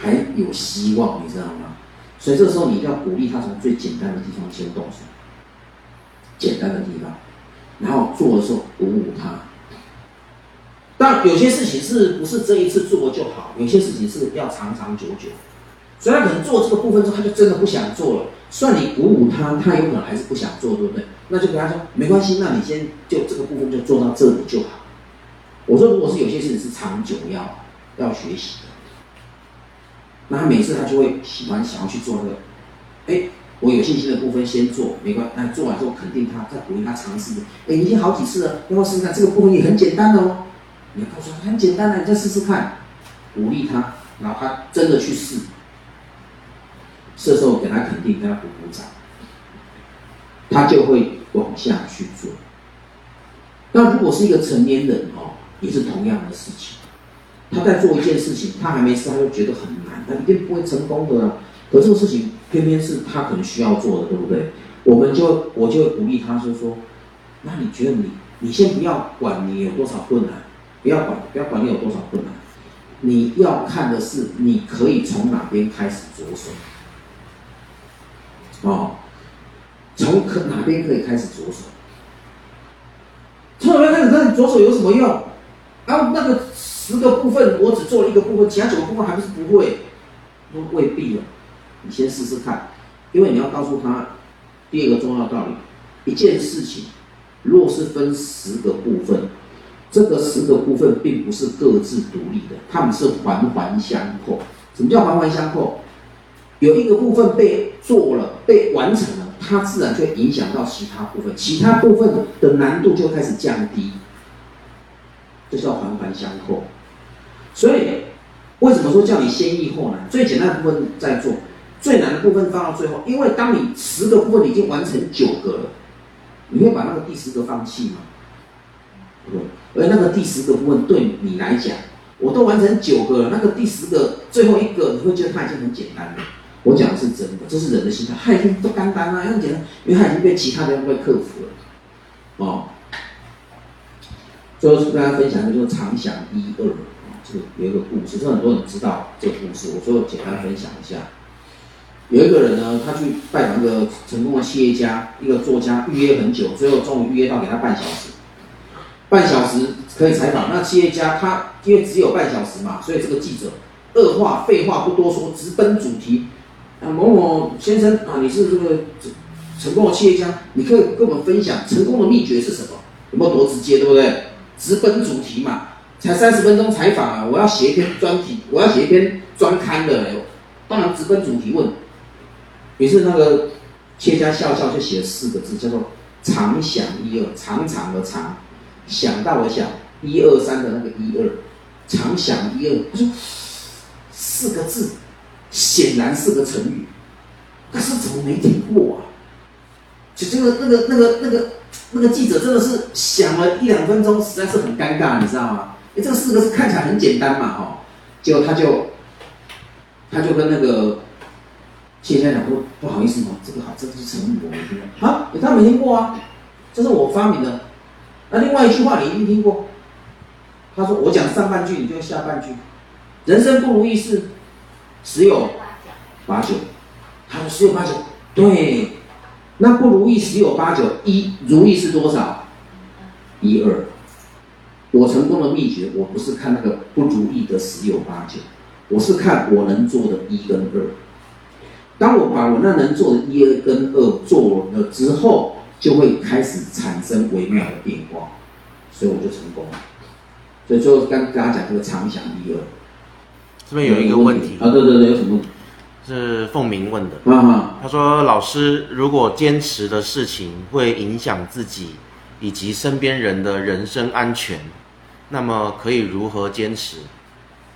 还有希望，你知道吗？所以这时候你一定要鼓励他从最简单的地方先动手，简单的地方，然后做的时候鼓舞他。但有些事情是不是这一次做就好？有些事情是要长长久久，所以他可能做这个部分之后，他就真的不想做了。算你鼓舞他，他有可能还是不想做，对不对？那就跟他说没关系，那你先就这个部分就做到这里就好。我说，如果是有些事情是长久要要学习的，那他每次他就会喜欢想要去做那个。哎，我有信心的部分先做，没关系。那做完之后肯定他，再鼓励他尝试。哎，已经好几次了，要不要试试看？这个部分也很简单的哦。你要告诉他很简单的，你再试试看，鼓励他，然后他真的去试，这时候给他肯定，给他鼓鼓掌，他就会往下去做。那如果是一个成年人哦，也是同样的事情，他在做一件事情，他还没试，他就觉得很难，他一定不会成功的啊。可这个事情偏偏是他可能需要做的，对不对？我们就我就鼓励他，就说，那你觉得你你先不要管你有多少困难。不要管，不要管你有多少困难，你要看的是你可以从哪边开始着手。哦，从可哪边可以开始着手？从哪边开始？那你着手有什么用？然后那个十个部分，我只做了一个部分，其他九个部分还不是不会？都未必了。你先试试看，因为你要告诉他第二个重要道理：一件事情若是分十个部分。这个十个部分并不是各自独立的，它们是环环相扣。什么叫环环相扣？有一个部分被做了、被完成了，它自然就影响到其他部分，其他部分的难度就开始降低，这叫环环相扣。所以，为什么说叫你先易后难？最简单的部分在做，最难的部分放到最后。因为当你十个部分已经完成九个了，你会把那个第十个放弃吗？对。而那个第十个部分对你来讲，我都完成九个了，那个第十个最后一个，你会觉得它已经很简单了。我讲的是真的，这是人的心态，他已经不单单了，很简单，因为他已经被其他的人被克服了。哦，最后跟大家分享的就是常想一二啊，这个有一个故事，这很多人知道这个故事，我最后简单分享一下。有一个人呢，他去拜访一个成功的企业家，一个作家，预约很久，最后终于预约到给他半小时。半小时可以采访，那企业家他因为只有半小时嘛，所以这个记者二话废话不多说，直奔主题。啊，某某先生啊，你是这个成功的企业家，你可以跟我们分享成功的秘诀是什么？有没有多直接，对不对？直奔主题嘛，才三十分钟采访啊，我要写一篇专题，我要写一篇专刊的，当然直奔主题问。于是那个企业家笑笑就写了四个字，叫做“常想一二”，常常的常。想到了想一二三的那个一二，常想一二，他说四个字，显然是个成语，可是怎么没听过啊？就这个那个那个那个那个记者真的是想了一两分钟，实在是很尴尬，你知道吗？哎，这个四个字看起来很简单嘛，哦，结果他就他就跟那个谢先生说，不好意思哦，这个好，这个是成语，我没听过。啊，他没听过啊，这是我发明的。那另外一句话你一定听过，他说我讲上半句，你就下半句，人生不如意事十有八九，他说十有八九，对。那不如意十有八九，一如意是多少？一二。我成功的秘诀，我不是看那个不如意的十有八九，我是看我能做的一跟二。当我把我那能做的一跟二做了之后，就会开始产生微妙的变化，所以我就成功了。所以最后跟大家讲这个常想一二。这边有一个问题啊，对对对，有什么？是凤鸣问的，啊，他说：“老师，如果坚持的事情会影响自己以及身边人的人身安全，那么可以如何坚持？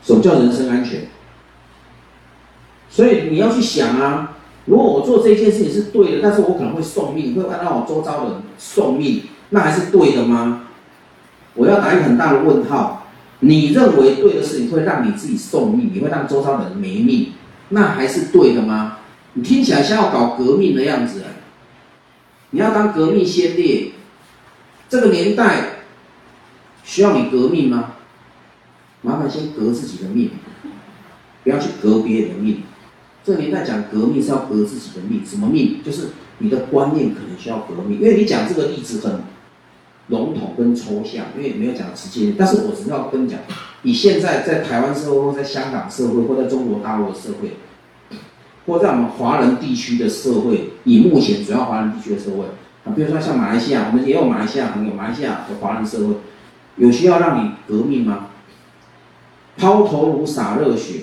什么叫人身安全？所以你要去想啊，如果我做这件事情是对的，但是我可能会送命，会让我周遭的人送命，那还是对的吗？我要打一个很大的问号。你认为对的事情会让你自己送命，你会让周遭的人没命？”那还是对的吗？你听起来像要搞革命的样子，你要当革命先烈，这个年代需要你革命吗？麻烦先革自己的命，不要去革别人的命。这个年代讲革命是要革自己的命，什么命？就是你的观念可能需要革命。因为你讲这个例子很笼统跟抽象，因为没有讲直接。但是我只是要跟你讲。你现在在台湾社会，或在香港社会，或在中国大陆的社会，或在我们华人地区的社会，以目前主要华人地区的社会啊，比如说像马来西亚，我们也有马来西亚朋友，马来西亚的华人社会，有需要让你革命吗？抛头颅洒热血，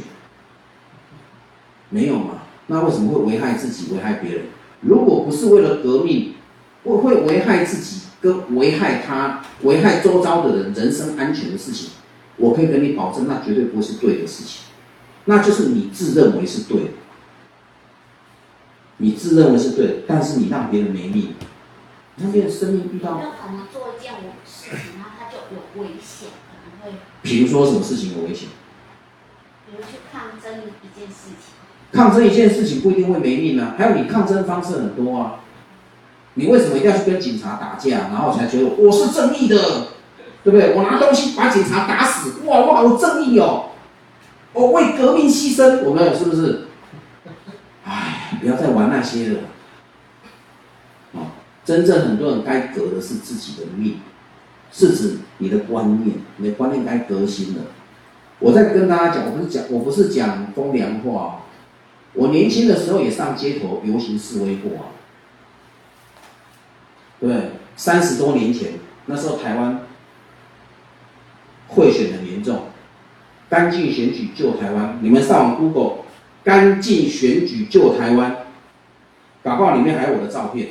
没有嘛？那为什么会危害自己、危害别人？如果不是为了革命，会会危害自己跟危害他、危害周遭的人人身安全的事情。我可以跟你保证，那绝对不会是对的事情，那就是你自认为是对的，你自认为是对的，但是你让别人没命，让别人生命遇到。就可能做一件事情，然后他就有危险，可能会。比如说什么事情有危险？比如去抗争一件事情。抗争一件事情不一定会没命啊，还有你抗争方式很多啊，你为什么一定要去跟警察打架，然后才觉得我是正义的？对不对？我拿东西把警察打死，哇，我好正义哦！我为革命牺牲，我们是不是？哎，不要再玩那些了。哦，真正很多人该革的是自己的命，是指你的观念，你的观念该革新了。我在跟大家讲，我不是讲，我不是讲风凉话。我年轻的时候也上街头游行示威过啊。对，三十多年前，那时候台湾。贿选很严重，干净选举救台湾。你们上网 Google，干净选举救台湾，搞不好里面还有我的照片。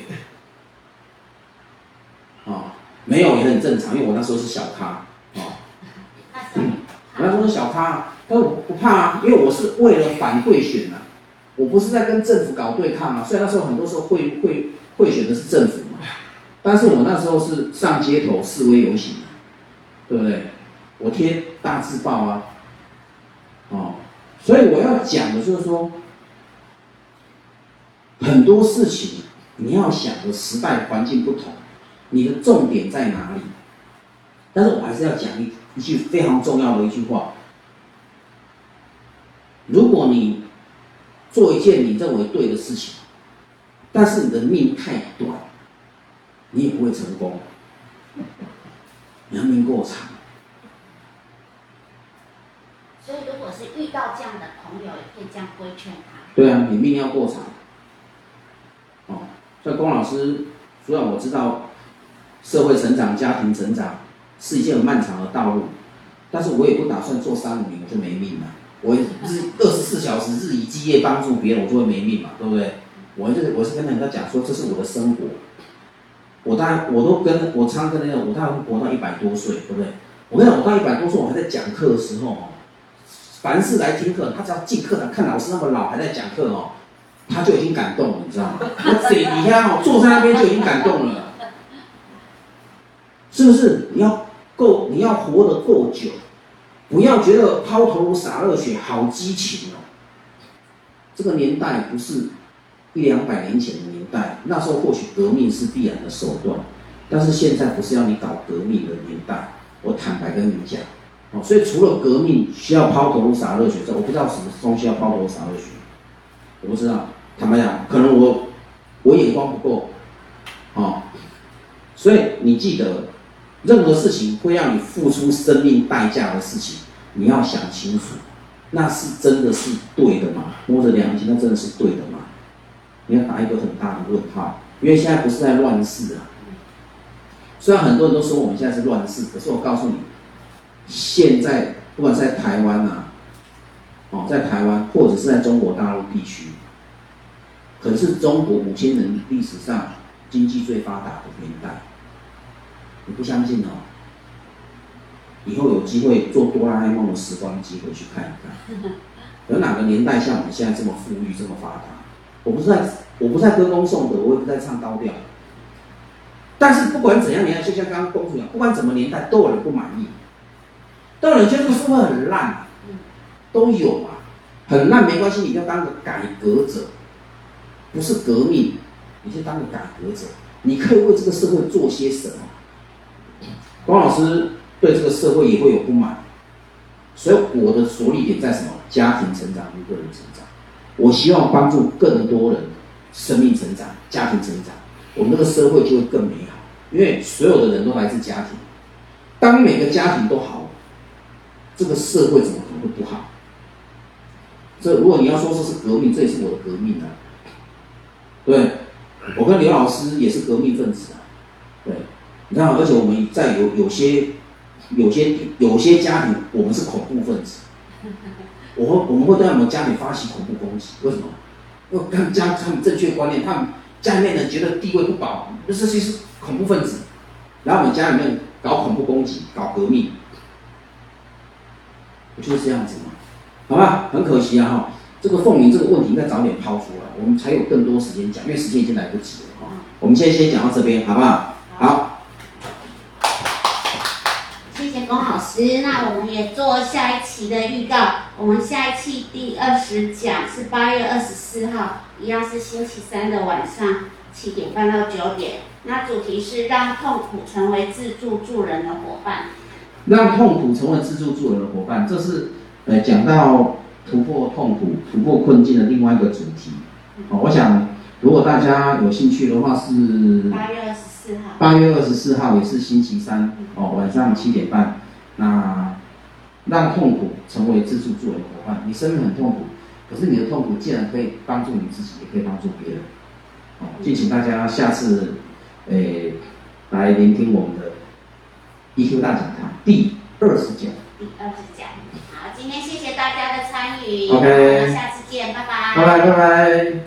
啊、哦，没有也很正常，因为我那时候是小咖。啊、哦，我那时候是小咖，但是我不怕啊，因为我是为了反贿选啊，我不是在跟政府搞对抗啊。虽然那时候很多时候贿贿贿选的是政府嘛，但是我那时候是上街头示威游行，对不对？我贴大字报啊，哦，所以我要讲的就是说，很多事情你要想的时代环境不同，你的重点在哪里？但是我还是要讲一一句非常重要的一句话：如果你做一件你认为对的事情，但是你的命太短，你也不会成功。你要命过长。所以，如果是遇到这样的朋友，也可以这样规劝他。对啊，你命要过长。哦，所以龚老师，虽然我知道社会成长、家庭成长是一件很漫长的道路，但是我也不打算做三五年我就没命了。我日二十四小时日以继夜帮助别人，我就会没命嘛，对不对？我就是我是跟人家讲说，这是我的生活。我大概我都跟我常跟那个，我大概会活到一百多岁，对不对？我跟你讲，我到一百多岁，我还在讲课的时候。凡是来听课，他只要进课堂看老师那么老还在讲课哦，他就已经感动了，你知道吗？我嘴底下哦，坐在那边就已经感动了，是不是？你要够，你要活得够久，不要觉得抛头颅洒热血好激情哦。这个年代不是一两百年前的年代，那时候或许革命是必然的手段，但是现在不是要你搞革命的年代。我坦白跟你讲，哦，所以除了革命需要抛头颅洒热血之外，我不知道什么东西要抛头颅洒热血，我不知道。坦白讲，可能我我眼光不够，哦，所以你记得，任何事情会让你付出生命代价的事情，你要想清楚，那是真的是对的吗？摸着良心，那真的是对的吗？你要打一个很大的问号，因为现在不是在乱世啊。虽然很多人都说我们现在是乱世，可是我告诉你，现在不管是在台湾啊，哦，在台湾或者是在中国大陆地区，可是中国五千年历史上经济最发达的年代。你不相信哦？以后有机会做哆啦 A 梦的时光机回去看一看，有哪个年代像我们现在这么富裕、这么发达？我不是在，我不是在歌功颂德，我也不在唱高调。但是不管怎样你看，就像刚刚公主讲，不管怎么年代，都有人不满意，都有人觉得这个社会很烂，都有啊，很烂没关系，你要当个改革者，不是革命，你就当个改革者，你可以为这个社会做些什么。光老师对这个社会也会有不满，所以我的着力点在什么？家庭成长与个人成长，我希望帮助更多人生命成长、家庭成长。我们这个社会就会更美好，因为所有的人都来自家庭。当每个家庭都好，这个社会怎么可能会不好？这如果你要说这是革命，这也是我的革命啊。对，我跟刘老师也是革命分子啊。对，你看，而且我们在有有些、有些、有些家庭，我们是恐怖分子。我会我们会对他们家里发起恐怖攻击，为什么？因为他们家他们正确观念，他们。家里面人觉得地位不保，那这些是恐怖分子，然后我们家里面搞恐怖攻击、搞革命，不就是这样子吗？好吧，很可惜啊哈，这个凤鸣这个问题应该早点抛出来，我们才有更多时间讲，因为时间已经来不及了哈。我们先先讲到这边，好不好？好，谢谢龚老师。那我们也做下一期的预告，我们下一期第二十讲是八月二十四号。一样是星期三的晚上七点半到九点，那主题是让痛苦成为自助助人的伙伴。让痛苦成为自助助人的伙伴，这是呃讲到突破痛苦、突破困境的另外一个主题。哦，我想如果大家有兴趣的话，是八月二十四号。八月二十四号也是星期三哦，晚上七点半。那让痛苦成为自助助人的伙伴，你生命很痛苦。可是你的痛苦既然可以帮助你自己，也可以帮助别人。哦，敬请大家下次，诶、欸，来聆听我们的 EQ 大讲堂第二十讲。第二十讲，好，今天谢谢大家的参与。OK，下次见，拜拜。拜拜拜拜。